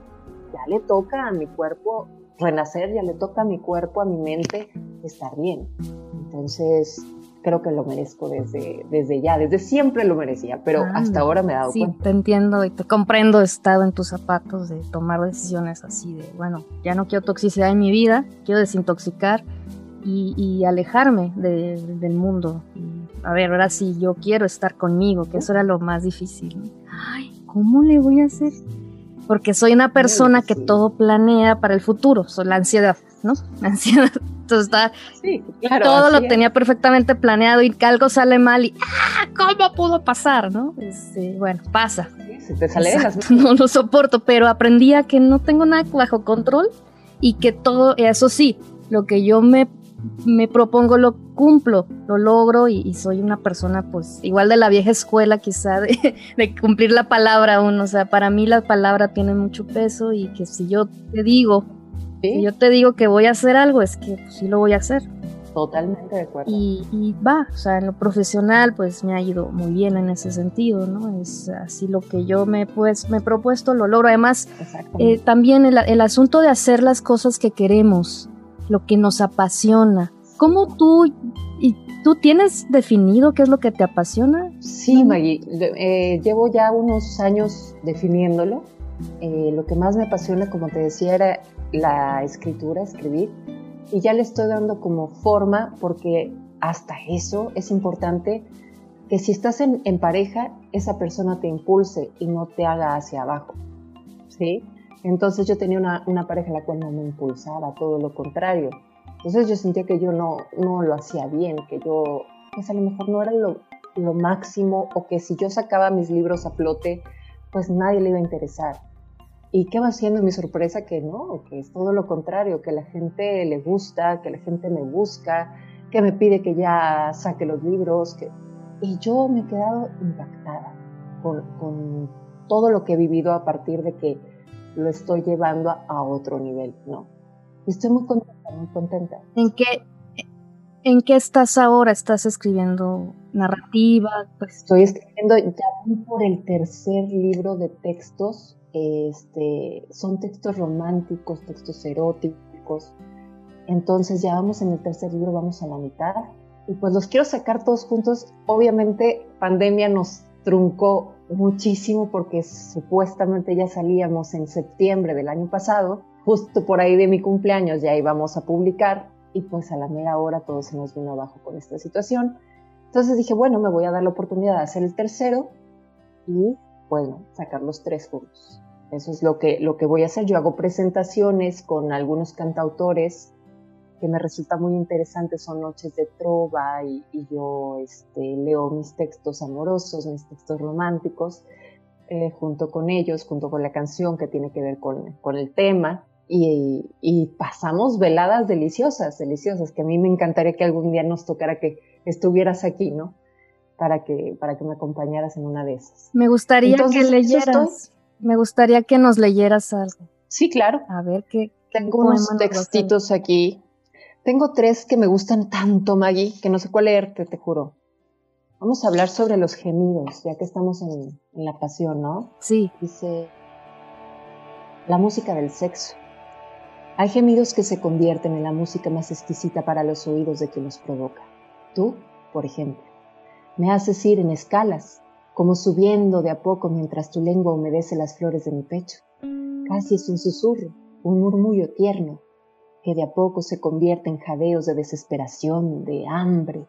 Ya le toca a mi cuerpo renacer, ya le toca a mi cuerpo, a mi mente estar bien. Entonces, creo que lo merezco desde, desde ya, desde siempre lo merecía, pero ah, hasta ahora me he dado sí, te entiendo y te comprendo, he estado en tus zapatos de tomar decisiones así de, bueno, ya no quiero toxicidad en mi vida, quiero desintoxicar y, alejarme del mundo. a ver, ahora sí, yo quiero estar conmigo, que eso era lo más difícil. Ay, ¿cómo le voy a hacer? Porque soy una persona que todo planea para el futuro, soy la ansiedad, ¿no? La ansiedad entonces está, todo lo tenía perfectamente planeado y algo sale mal y ¡ah! ¿Cómo pudo pasar? ¿no? Este, bueno, pasa. se te sale No lo soporto, pero aprendí a que no tengo nada bajo control y que todo, eso sí, lo que yo me me propongo lo cumplo, lo logro y, soy una persona pues igual de la vieja escuela quizá de, cumplir la palabra aún, o sea, para mí la palabra tiene mucho peso y que si yo te digo, si yo te digo que voy a hacer algo, es que pues, sí lo voy a hacer. Totalmente de acuerdo. Y, va, o sea, en lo profesional pues me ha ido muy bien en ese sentido, ¿no? Es así lo que yo me, pues, me he propuesto, lo logro. Además, eh, también el, el asunto de hacer las cosas que queremos, lo que nos apasiona. ¿Cómo tú y tú tienes definido qué es lo que te apasiona? Sí, Maggie, eh, llevo ya unos años definiéndolo. Eh, lo que más me apasiona, como te decía, era la escritura, escribir y ya le estoy dando como forma porque hasta eso es importante que si estás en, pareja, esa persona te impulse y no te haga hacia abajo, ¿sí? Entonces yo tenía una, una, pareja la cual no me impulsaba, todo lo contrario. Entonces yo sentía que yo no, no lo hacía bien, que yo, pues a lo mejor no era lo, lo máximo o que si yo sacaba mis libros a flote, pues nadie le iba a interesar. ¿Y qué va haciendo mi sorpresa? Que no, que es todo lo contrario, que la gente le gusta, que la gente me busca, que me pide que ya saque los libros. Que... Y yo me he quedado impactada con, todo lo que he vivido a partir de que lo estoy llevando a, otro nivel, ¿no? Y estoy muy contenta, muy contenta. ¿En qué, ¿En qué estás ahora? ¿Estás escribiendo narrativa? Pues... Estoy escribiendo ya por el tercer libro de textos este, son textos románticos, textos eróticos. Entonces ya vamos en el tercer libro, vamos a la mitad. Y pues los quiero sacar todos juntos. Obviamente pandemia nos truncó muchísimo porque supuestamente ya salíamos en septiembre del año pasado. Justo por ahí de mi cumpleaños ya íbamos a publicar y pues a la mera hora todo se nos vino abajo con esta situación. Entonces dije, bueno, me voy a dar la oportunidad de hacer el tercero y bueno, sacar los tres juntos. Eso es lo que, lo que voy a hacer. Yo hago presentaciones con algunos cantautores que me resulta muy interesante, son noches de trova y, yo este, leo mis textos amorosos, mis textos románticos, eh, junto con ellos, junto con la canción que tiene que ver con, con el tema. Y, y, pasamos veladas deliciosas, deliciosas, que a mí me encantaría que algún día nos tocara que estuvieras aquí, ¿no? Para que, para que me acompañaras en una de esas. Me gustaría que leyeras. Me gustaría que nos leyeras algo. Sí, claro. A ver qué. Tengo unos textitos aquí. Tengo tres que me gustan tanto, Maggie, que no sé cuál leerte, te juro. Vamos a hablar sobre los gemidos, ya que estamos en, en la pasión, ¿no? Sí. Dice, la música del sexo. Hay gemidos que se convierten en la música más exquisita para los oídos de quien los provoca. Tú, por ejemplo, me haces ir en escalas como subiendo de a poco mientras tu lengua humedece las flores de mi pecho. Casi es un susurro, un murmullo tierno, que de a poco se convierte en jadeos de desesperación, de hambre.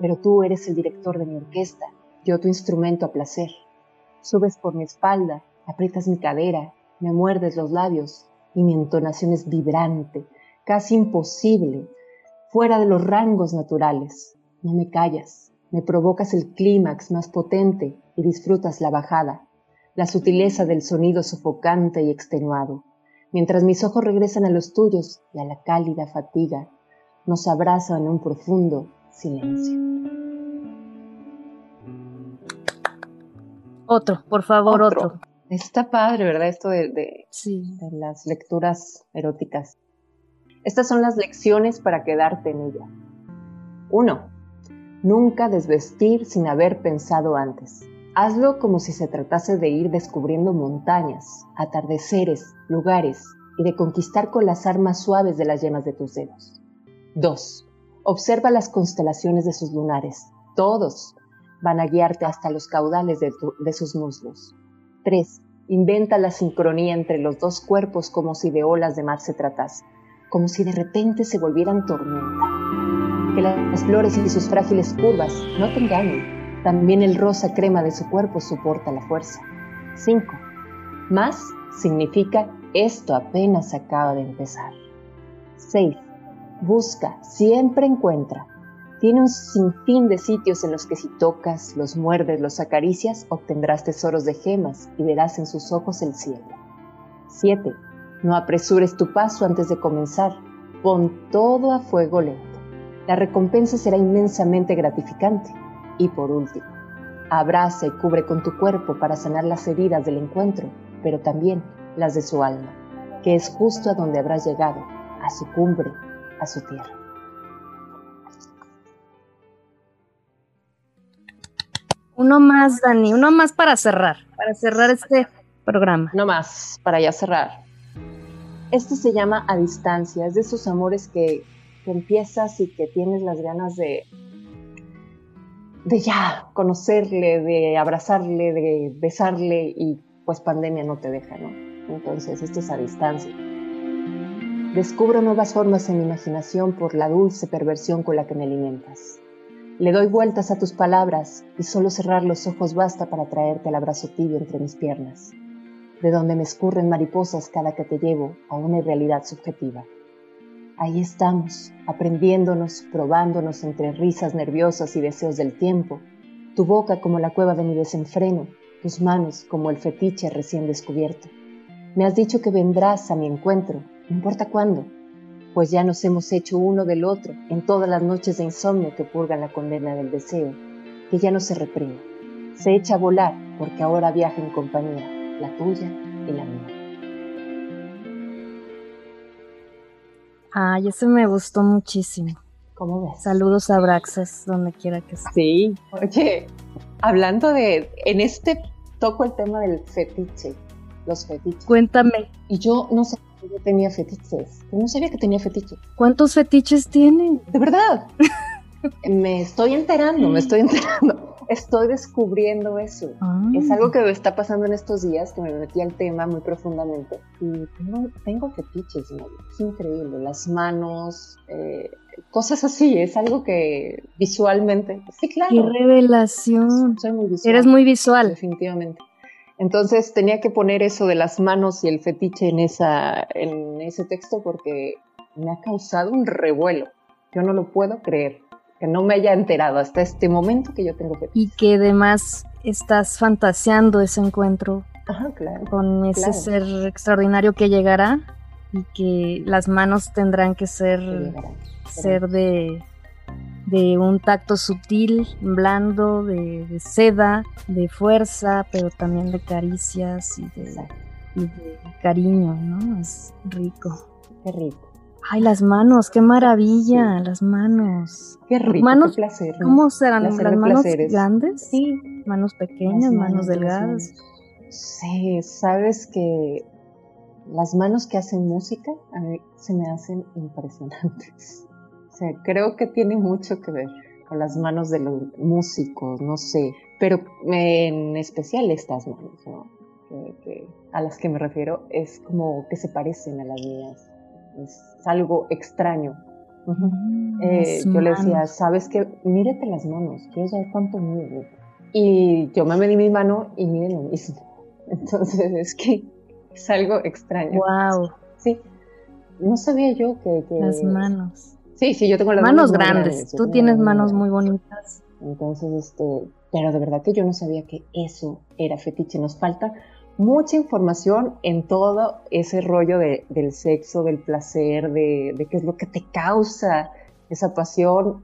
Pero tú eres el director de mi orquesta, yo tu instrumento a placer. Subes por mi espalda, aprietas mi cadera, me muerdes los labios y mi entonación es vibrante, casi imposible, fuera de los rangos naturales. No me callas, me provocas el clímax más potente y disfrutas la bajada, la sutileza del sonido sofocante y extenuado. Mientras mis ojos regresan a los tuyos y a la cálida fatiga, nos abrazan en un profundo silencio. Otro, por favor, otro. Está padre, ¿verdad? Esto de, de las lecturas eróticas. Estas son las lecciones para quedarte en ella. Uno, Nunca desvestir sin haber pensado antes. Hazlo como si se tratase de ir descubriendo montañas, atardeceres, lugares y de conquistar con las armas suaves de las yemas de tus dedos. 2. Observa las constelaciones de sus lunares. Todos van a guiarte hasta los caudales de, sus muslos. 3. Inventa la sincronía entre los dos cuerpos como si de olas de mar se tratase, como si de repente se volvieran tormenta que las flores y sus frágiles curvas no te engañen. También el rosa crema de su cuerpo soporta la fuerza. 5. Más significa esto apenas acaba de empezar. 6. Busca, siempre encuentra. Tiene un sinfín de sitios en los que si tocas, los muerdes, los acaricias, obtendrás tesoros de gemas y verás en sus ojos el cielo. 7. No apresures tu paso antes de comenzar Pon todo a fuego lento. La recompensa será inmensamente gratificante. Y por último, abraza y cubre con tu cuerpo para sanar las heridas del encuentro, pero también las de su alma, que es justo a donde habrás llegado, a su cumbre, a su tierra. Uno más, Dani, uno más para cerrar, para cerrar este programa. No más, para ya cerrar. Este se llama A Distancia, es de esos amores que, que empiezas y que tienes las ganas de, de ya conocerle, de abrazarle, de besarle y pues pandemia no te deja, ¿no? Entonces, esto es a distancia. Descubro nuevas formas en mi imaginación por la dulce perversión con la que me alimentas. Le doy vueltas a tus palabras y solo cerrar los ojos basta para traerte el abrazo tibio entre mis piernas, de donde me escurren mariposas cada que te llevo a una irrealidad subjetiva. Ahí estamos, aprendiéndonos, probándonos entre risas nerviosas y deseos del tiempo, tu boca como la cueva de mi desenfreno, tus manos como el fetiche recién descubierto. Me has dicho que vendrás a mi encuentro, no importa cuándo, pues ya nos hemos hecho uno del otro en todas las noches de insomnio que purgan la condena del deseo, que ya no se reprime, se echa a volar porque ahora viaja en compañía, la tuya y la mía. Ay, ese me gustó muchísimo. ¿Cómo ves? Saludos a Braxas, donde quiera que esté. Sí, oye, hablando de, en este toco el tema del fetiche, los fetiches. Cuéntame. Y yo no sé yo tenía fetiches. Yo no sabía que tenía fetiches. ¿Cuántos fetiches tiene? De verdad. me estoy enterando, me estoy enterando. Estoy descubriendo eso. Ah. Es algo que me está pasando en estos días, que me metí al tema muy profundamente. Y tengo, tengo fetiches, ¿no? Es increíble. Las manos, eh, cosas así. Es algo que visualmente. Sí, claro. ¡Qué revelación! Soy muy visual. Eres muy visual. Definitivamente. Entonces tenía que poner eso de las manos y el fetiche en, esa, en ese texto porque me ha causado un revuelo. Yo no lo puedo creer, que no me haya enterado hasta este momento que yo tengo fetiche. Y que además estás fantaseando ese encuentro Ajá, claro. con ese Claro. ser extraordinario que llegará y que las manos tendrán que ser, que llegará. ser de, de un tacto sutil, blando, de, de seda, de fuerza, pero también de caricias y de, y de cariño, ¿no? Es rico. Qué rico. Ay, las manos, qué maravilla, las manos. Qué rico. Manos, qué placer. ¿no? ¿Cómo serán? Placer ¿Las manos placeres. grandes? Sí. Manos pequeñas, manos las delgadas. manos. Sí, sabes que las manos que hacen música a mí se me hacen impresionantes. O sea, creo que tiene mucho que ver con las manos de los músicos, no sé, pero en especial estas manos, ¿no? Que- que- a las que me refiero es como que se parecen a las mías. Es algo extraño. Eh, yo le decía. ¿sabes qué? Mírate las manos, quiero saber cuánto mide. Y yo me medí mi mano y mide lo mismo. Entonces es que es algo extraño. Wow, Sí, no sabía yo que... que- las manos. Sí, sí, yo tengo las Manos manos grandes. Tú tienes manos muy bonitas. Entonces, este, pero de verdad que yo no sabía que eso era fetiche. Nos falta mucha información en todo ese rollo de- del sexo, del placer, de, de qué es lo que te causa esa pasión,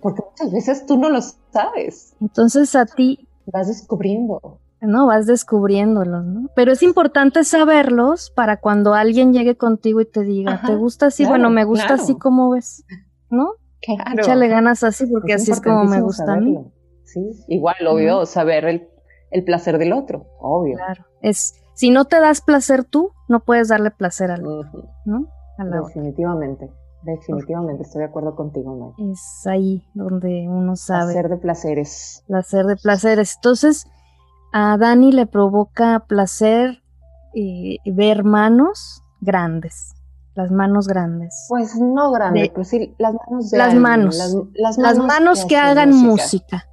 porque muchas veces tú no lo sabes, Entonces a ti, vas descubriendo. no, vas descubriéndolos, ¿no? Pero es importante saberlos para cuando alguien llegue contigo y te diga, Ajá, ¿te gusta así? claro, bueno, me gusta claro. así como ves, ¿no? Claro. Échale ganas así porque así es como me gusta a mí. Sí, igual, obvio, saber el, el placer del otro, obvio. Claro. Es, si no te das placer tú, no puedes darle placer al otro, ¿no? A la otra. Definitivamente, definitivamente, estoy de acuerdo contigo, Mike. Es ahí donde uno sabe. Placer de placeres. placer de placeres. Entonces, a Dani le provoca placer eh, ver manos grandes, las manos grandes. Pues no grande, De- pues sí, las manos de Las alguien, manos. Las, las Las manos que hagan música,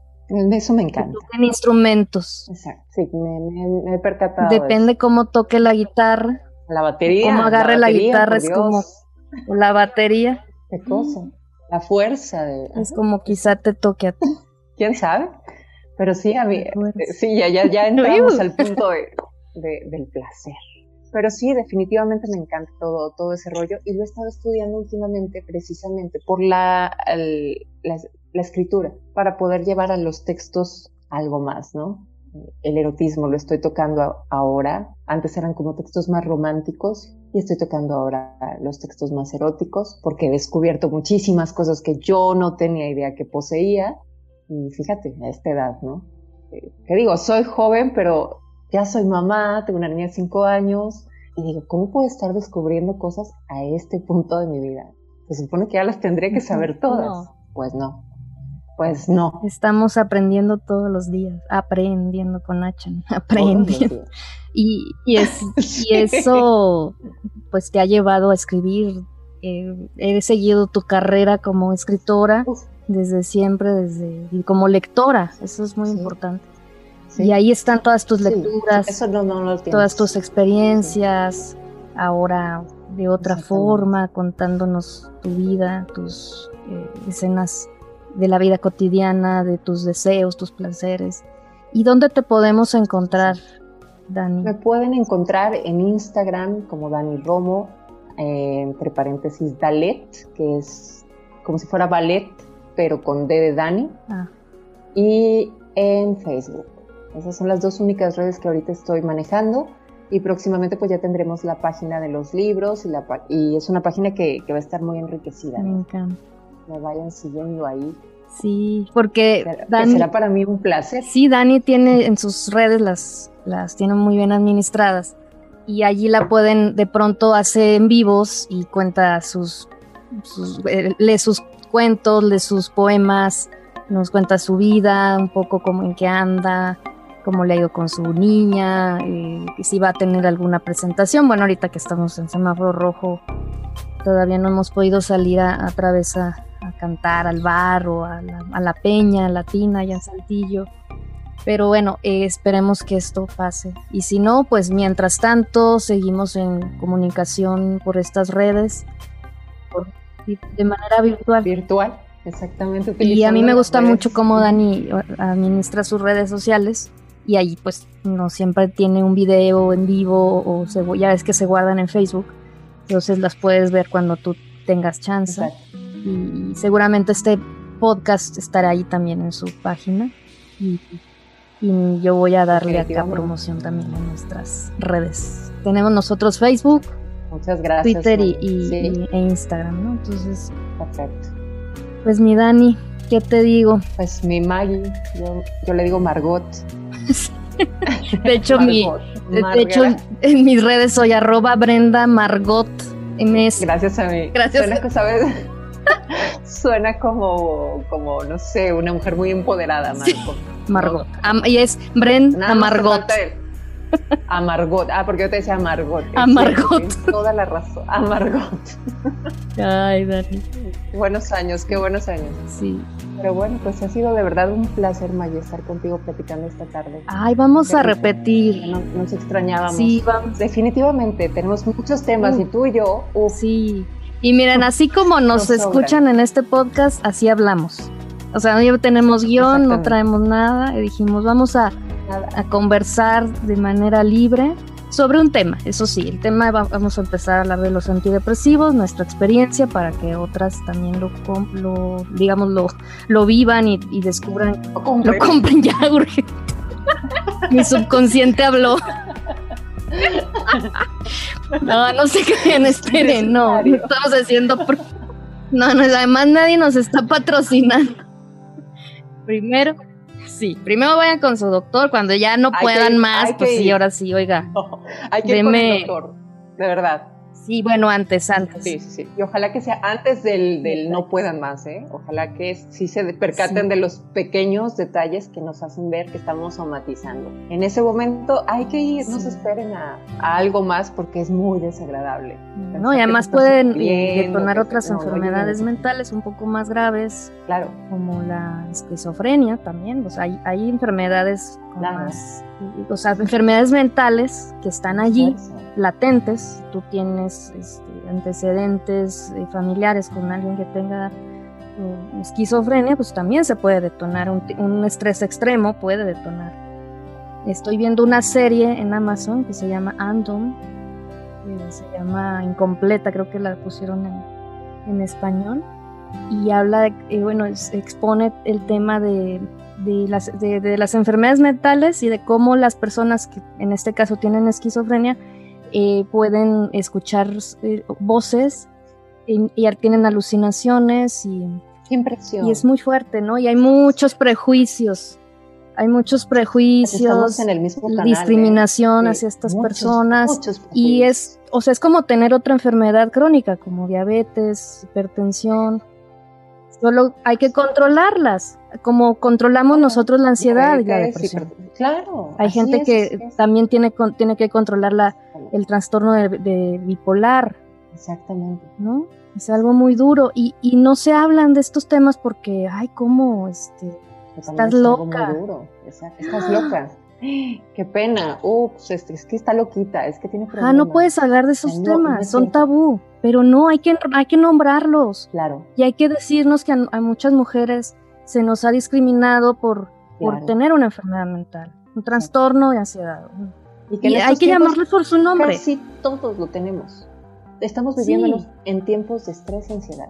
Eso me que encanta. toquen instrumentos. Exacto, sí, me, me- me he percatado. de Depende cómo toque la guitarra. La batería. cómo agarre la batería, guitarra, por es como- la batería. Qué cosa. La fuerza. De, Es Ajá, como quizá te toque a ti. ¿Quién sabe? Pero sí, a mí, La fuerza. eh, sí, ya, ya, ya entramos al punto de, de- del placer. Pero sí, definitivamente me encanta todo, todo ese rollo y lo he estado estudiando últimamente precisamente por la, la, la escritura, para poder llevar a los textos algo más, ¿no? El erotismo lo estoy tocando ahora, antes eran como textos más románticos y estoy tocando ahora los textos más eróticos porque he descubierto muchísimas cosas que yo no tenía idea que poseía y fíjate, a esta edad, ¿no? Eh, que digo, soy joven, pero ya soy mamá, tengo una niña de 5 años, y digo, ¿cómo puedo estar descubriendo cosas a este punto de mi vida? Se supone que ya las tendré que saber todas. Pues no. Pues no. Estamos aprendiendo todos los días, aprendiendo con Achan, aprendiendo. Y, y, es, y eso, pues te ha llevado a escribir. Eh, he seguido tu carrera como escritora desde siempre, desde y como lectora, eso es muy importante. Y ahí están todas tus lecturas, todas tus experiencias, ahora de otra forma, contándonos tu vida, tus eh, escenas de la vida cotidiana, de tus deseos, tus placeres. ¿Y dónde te podemos encontrar, Dani? Me pueden encontrar en Instagram como Dani Romo, entre paréntesis Dalet, que es como si fuera ballet, pero con D de Dani. Ah. Y en Facebook. Esas son las dos únicas redes que ahorita estoy manejando y próximamente pues ya tendremos la página de los libros y, la, y es una página que, va a estar muy enriquecida. Me encanta. Me vayan siguiendo ahí. Sí, porque Dani, será para mí un placer. Sí, Dani tiene en sus redes las, las tiene muy bien administradas y allí la pueden de pronto hacer en vivos y cuenta sus, sus eh, lee sus cuentos, lee sus poemas, nos cuenta su vida, un poco como en qué anda, cómo le ha ido con su niña, eh, si va a tener alguna presentación. Bueno, ahorita que estamos en semáforo rojo, todavía no hemos podido salir a, a través a, cantar al bar o a la, peña latina y en Saltillo. Pero bueno, eh, esperemos que esto pase. Y si no, pues mientras tanto seguimos en comunicación por estas redes, de manera virtual. Virtual, exactamente. Y a mí me gusta mucho cómo Dani administra sus redes sociales y ahí pues no siempre tiene un video en vivo o se, ya ves que se guardan en Facebook, entonces las puedes ver cuando tú tengas chance. Y seguramente este podcast estará ahí también en su página y, yo voy a darle acá promoción también en nuestras redes. Tenemos nosotros Facebook, Muchas gracias, Twitter y, e Instagram, ¿no? Entonces, perfecto. Pues mi Dani, ¿qué te digo? Pues mi Maggie, yo, yo le digo Margot. De hecho, mi, de hecho, en mis redes soy arroba Brenda Margot MS. Gracias a mí. Gracias. Suena, ¿sabes? Suena como, como, no sé, una mujer muy empoderada, Margot. Margot. y es Brenda Margot. A Margot. Ah, porque yo te decía Margot. A Margot. toda la razón. A Margot. Ay, Dani. Buenos años, qué buenos años. Sí. Pero bueno, pues ha sido de verdad un placer, Maya, estar contigo platicando esta tarde. Ay, vamos a repetir. nos extrañábamos. Sí, vamos. Definitivamente, tenemos muchos temas y tú y yo. Sí. Y miren, así como nos, escuchan en este podcast, así hablamos. O sea, no tenemos guion, no traemos nada. Y dijimos, vamos a, a conversar de manera libre sobre un tema, eso sí, el tema vamos a empezar a hablar de los antidepresivos, nuestra experiencia para que otras también lo, lo digamos, lo, lo vivan y, descubran, lo compren, ya urgente. Mi subconsciente habló. no, no se creen, esperen, no, estamos haciendo... No, no, además nadie nos está patrocinando. Primero, Sí, primero vayan con su doctor, cuando ya no puedan más, pues sí, ahora sí, oiga. hay que ir con el doctor, de verdad. Sí, bueno, antes, antes. Sí, sí, sí. Y ojalá que sea antes del, del no puedan más, ¿eh? Ojalá que sí se percaten de los pequeños detalles que nos hacen ver que estamos somatizando. En ese momento hay que ir, no se esperen a, algo más porque es muy desagradable. No, y además pueden detonar otras enfermedades mentales un poco más graves. Claro. Como la esquizofrenia también. O sea, hay, hay enfermedades más, o sea, enfermedades mentales que están allí latentes, tú tienes este, antecedentes eh, familiares con alguien que tenga eh, esquizofrenia, pues también se puede detonar, un, estrés extremo puede detonar. Estoy viendo una serie en Amazon que se llama Andom se llama Incompleta, creo que la pusieron en, español, y habla, de, eh, bueno, expone el tema de, las, de, las enfermedades mentales y de cómo las personas que en este caso tienen esquizofrenia eh, pueden escuchar eh, voces y, y, tienen alucinaciones y, impresión. y es muy fuerte, ¿no? Y hay muchos prejuicios hay muchos prejuicios, en el discriminación ¿eh? hacia estas personas y es, o sea, es como tener otra enfermedad crónica como diabetes, hipertensión. Solo hay que controlarlas, como controlamos nosotros la ansiedad y la depresión. Claro. Hay gente que también tiene, tiene que controlar la, el trastorno de, bipolar. Exactamente. ¿No? Es algo muy duro y, y no se hablan de estos temas porque, ay, cómo, este, Estás loca. Estás loca. Qué pena. Ups, es, es, que está loquita, es que tiene problemas. Ah, no puedes hablar de esos temas, son tabú. Pero no, hay que, hay que nombrarlos. Claro. Y hay que decirnos que a, muchas mujeres se nos ha discriminado por, por tener una enfermedad mental, un trastorno de ansiedad. Y, hay que llamarles por su nombre. Sí, todos lo tenemos. Estamos viviendo en tiempos de estrés y ansiedad.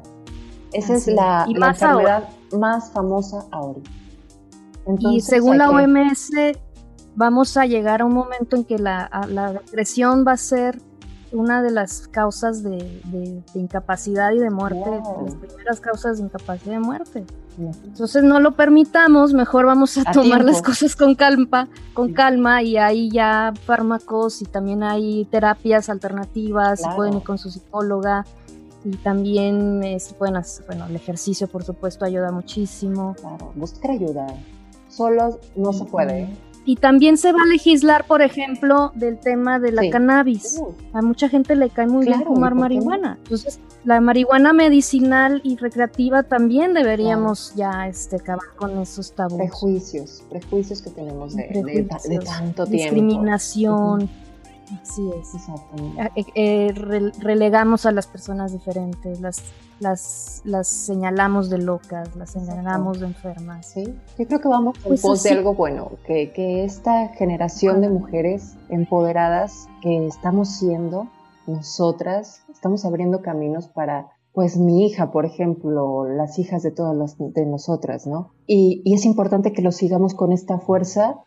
Esa es la, la enfermedad más famosa ahora y según la OMS, vamos a llegar a un momento en que la, depresión va a ser una de las causas de, incapacidad y de muerte, las primeras causas de incapacidad y de muerte. Entonces no lo permitamos, mejor vamos a, tomar las cosas con calma, con calma y hay ya fármacos y también hay terapias alternativas, se pueden ir con su psicóloga y también eh, se pueden hacer, bueno, el ejercicio por supuesto ayuda muchísimo. Claro, buscar ayuda. Solos no se puede. Y también se va a legislar, por ejemplo, del tema de la cannabis. A mucha gente le cae muy bien fumar marihuana. Entonces, la marihuana medicinal y recreativa también deberíamos ya este, acabar con esos tabús. Prejuicios, prejuicios que tenemos de, tanto tiempo. Discriminación. Así es. Eh, eh, relegamos a las personas diferentes, las, las, las señalamos de locas, las señalamos de enfermas. Sí, yo creo que vamos en pues pos de algo bueno, que, que esta generación de mujeres empoderadas que estamos siendo nosotras, estamos abriendo caminos para pues mi hija, por ejemplo, las hijas de todas las de nosotras, ¿no? Y, y es importante que lo sigamos con esta fuerza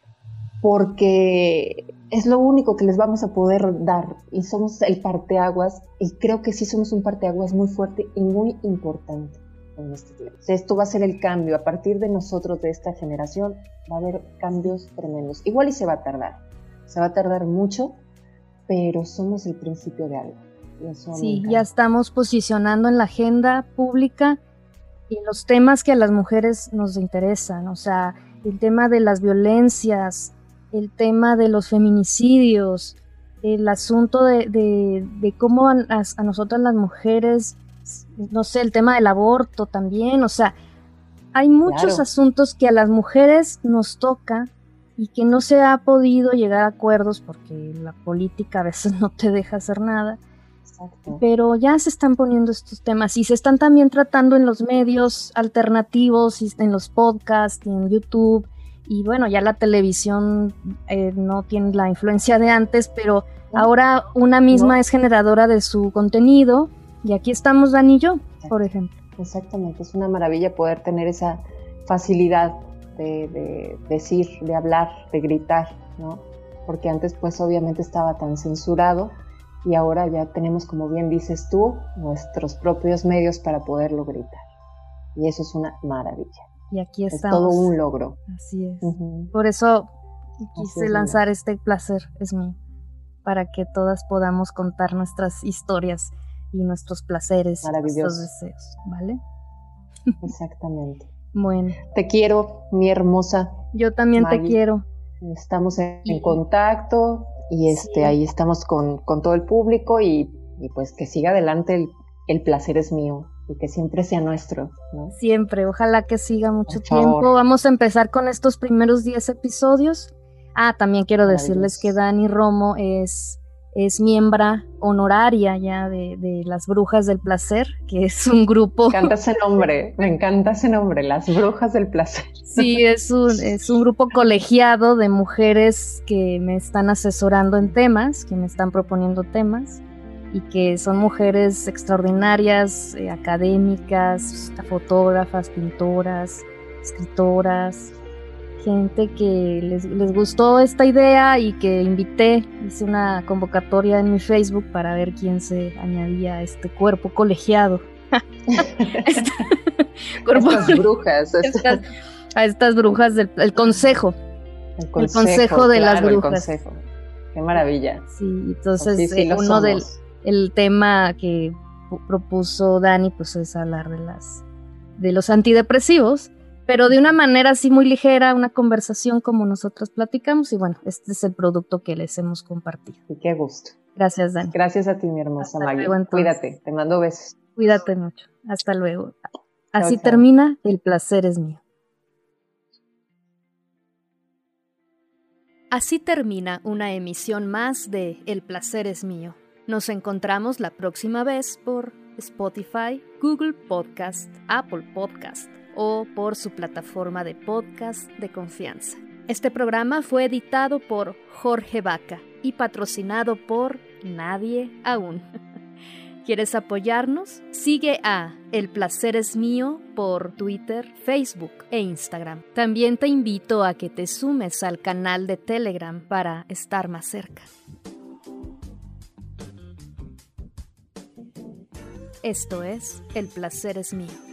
porque es lo único que les vamos a poder dar y somos el parteaguas y creo que sí somos un parteaguas muy fuerte y muy importante en este tiempo. Esto va a ser el cambio, a partir de nosotros, de esta generación, va a haber cambios tremendos. Igual y se va a tardar, se va a tardar mucho, pero somos el principio de algo. Sí, ya estamos posicionando en la agenda pública y los temas que a las mujeres nos interesan, o sea, el tema de las violencias, el tema de los feminicidios, el asunto de, cómo a, nosotras las mujeres, no sé, el tema del aborto también, o sea, hay muchos asuntos que a las mujeres nos toca y que no se ha podido llegar a acuerdos porque la política a veces no te deja hacer nada. Pero ya se están poniendo estos temas y se están también tratando en los medios alternativos, en los podcasts, en YouTube, y bueno, ya la televisión eh, no tiene la influencia de antes, pero ahora una misma es generadora de su contenido y aquí estamos Dani y yo, por ejemplo. Exactamente, es una maravilla poder tener esa facilidad de, decir, de hablar, de gritar, ¿no? Porque antes pues obviamente estaba tan censurado y ahora ya tenemos, como bien dices tú, nuestros propios medios para poderlo gritar. Y eso es una maravilla. Y aquí estamos. Es todo un logro. Así es. Por eso quise lanzar este placer, es mío, para que todas podamos contar nuestras historias y nuestros placeres, nuestros deseos, ¿vale? Exactamente. bueno. Te quiero, mi hermosa. Yo también te quiero. Estamos en, contacto y este ahí estamos con, todo el público y, pues que siga adelante el placer es mío y que siempre sea nuestro. Siempre, ojalá que siga mucho tiempo. Vamos a empezar con estos primeros 10 episodios. Ah, también quiero decirles que Dani Romo es, es miembro honoraria ya de, las Brujas del Placer, que es un grupo. Me encanta ese nombre, me encanta ese nombre, las Brujas del Placer. Sí, es un, es un grupo colegiado de mujeres que me están asesorando en temas, que me están proponiendo temas y que son mujeres extraordinarias, eh, académicas, fotógrafas, pintoras, escritoras, gente que les, les, gustó esta idea y que invité, hice una convocatoria en mi Facebook para ver quién se añadía a este cuerpo colegiado. estas brujas. a estas brujas del consejo. El consejo, de las brujas. Qué maravilla. Sí, entonces eh, uno del el tema que propuso Dani pues es hablar de las de los antidepresivos pero de una manera así muy ligera, una conversación como nosotros platicamos y bueno, este es el producto que les hemos compartido. Y qué gusto. Gracias, Dani. Gracias a ti, mi hermosa Maggie. Cuídate, te mando besos. Cuídate mucho. Hasta luego. Así termina El placer es mío. Así termina una emisión más de El placer es mío. Nos encontramos la próxima vez por Spotify, Google Podcast, Apple Podcast o por su plataforma de podcast de confianza. Este programa fue editado por Jorge Vaca y patrocinado por Nadie Aún. ¿Quieres apoyarnos? Sigue a El Placer es Mío por Twitter, Facebook e Instagram. También te invito a que te sumes al canal de Telegram para estar más cerca. Esto es El Placer es Mío.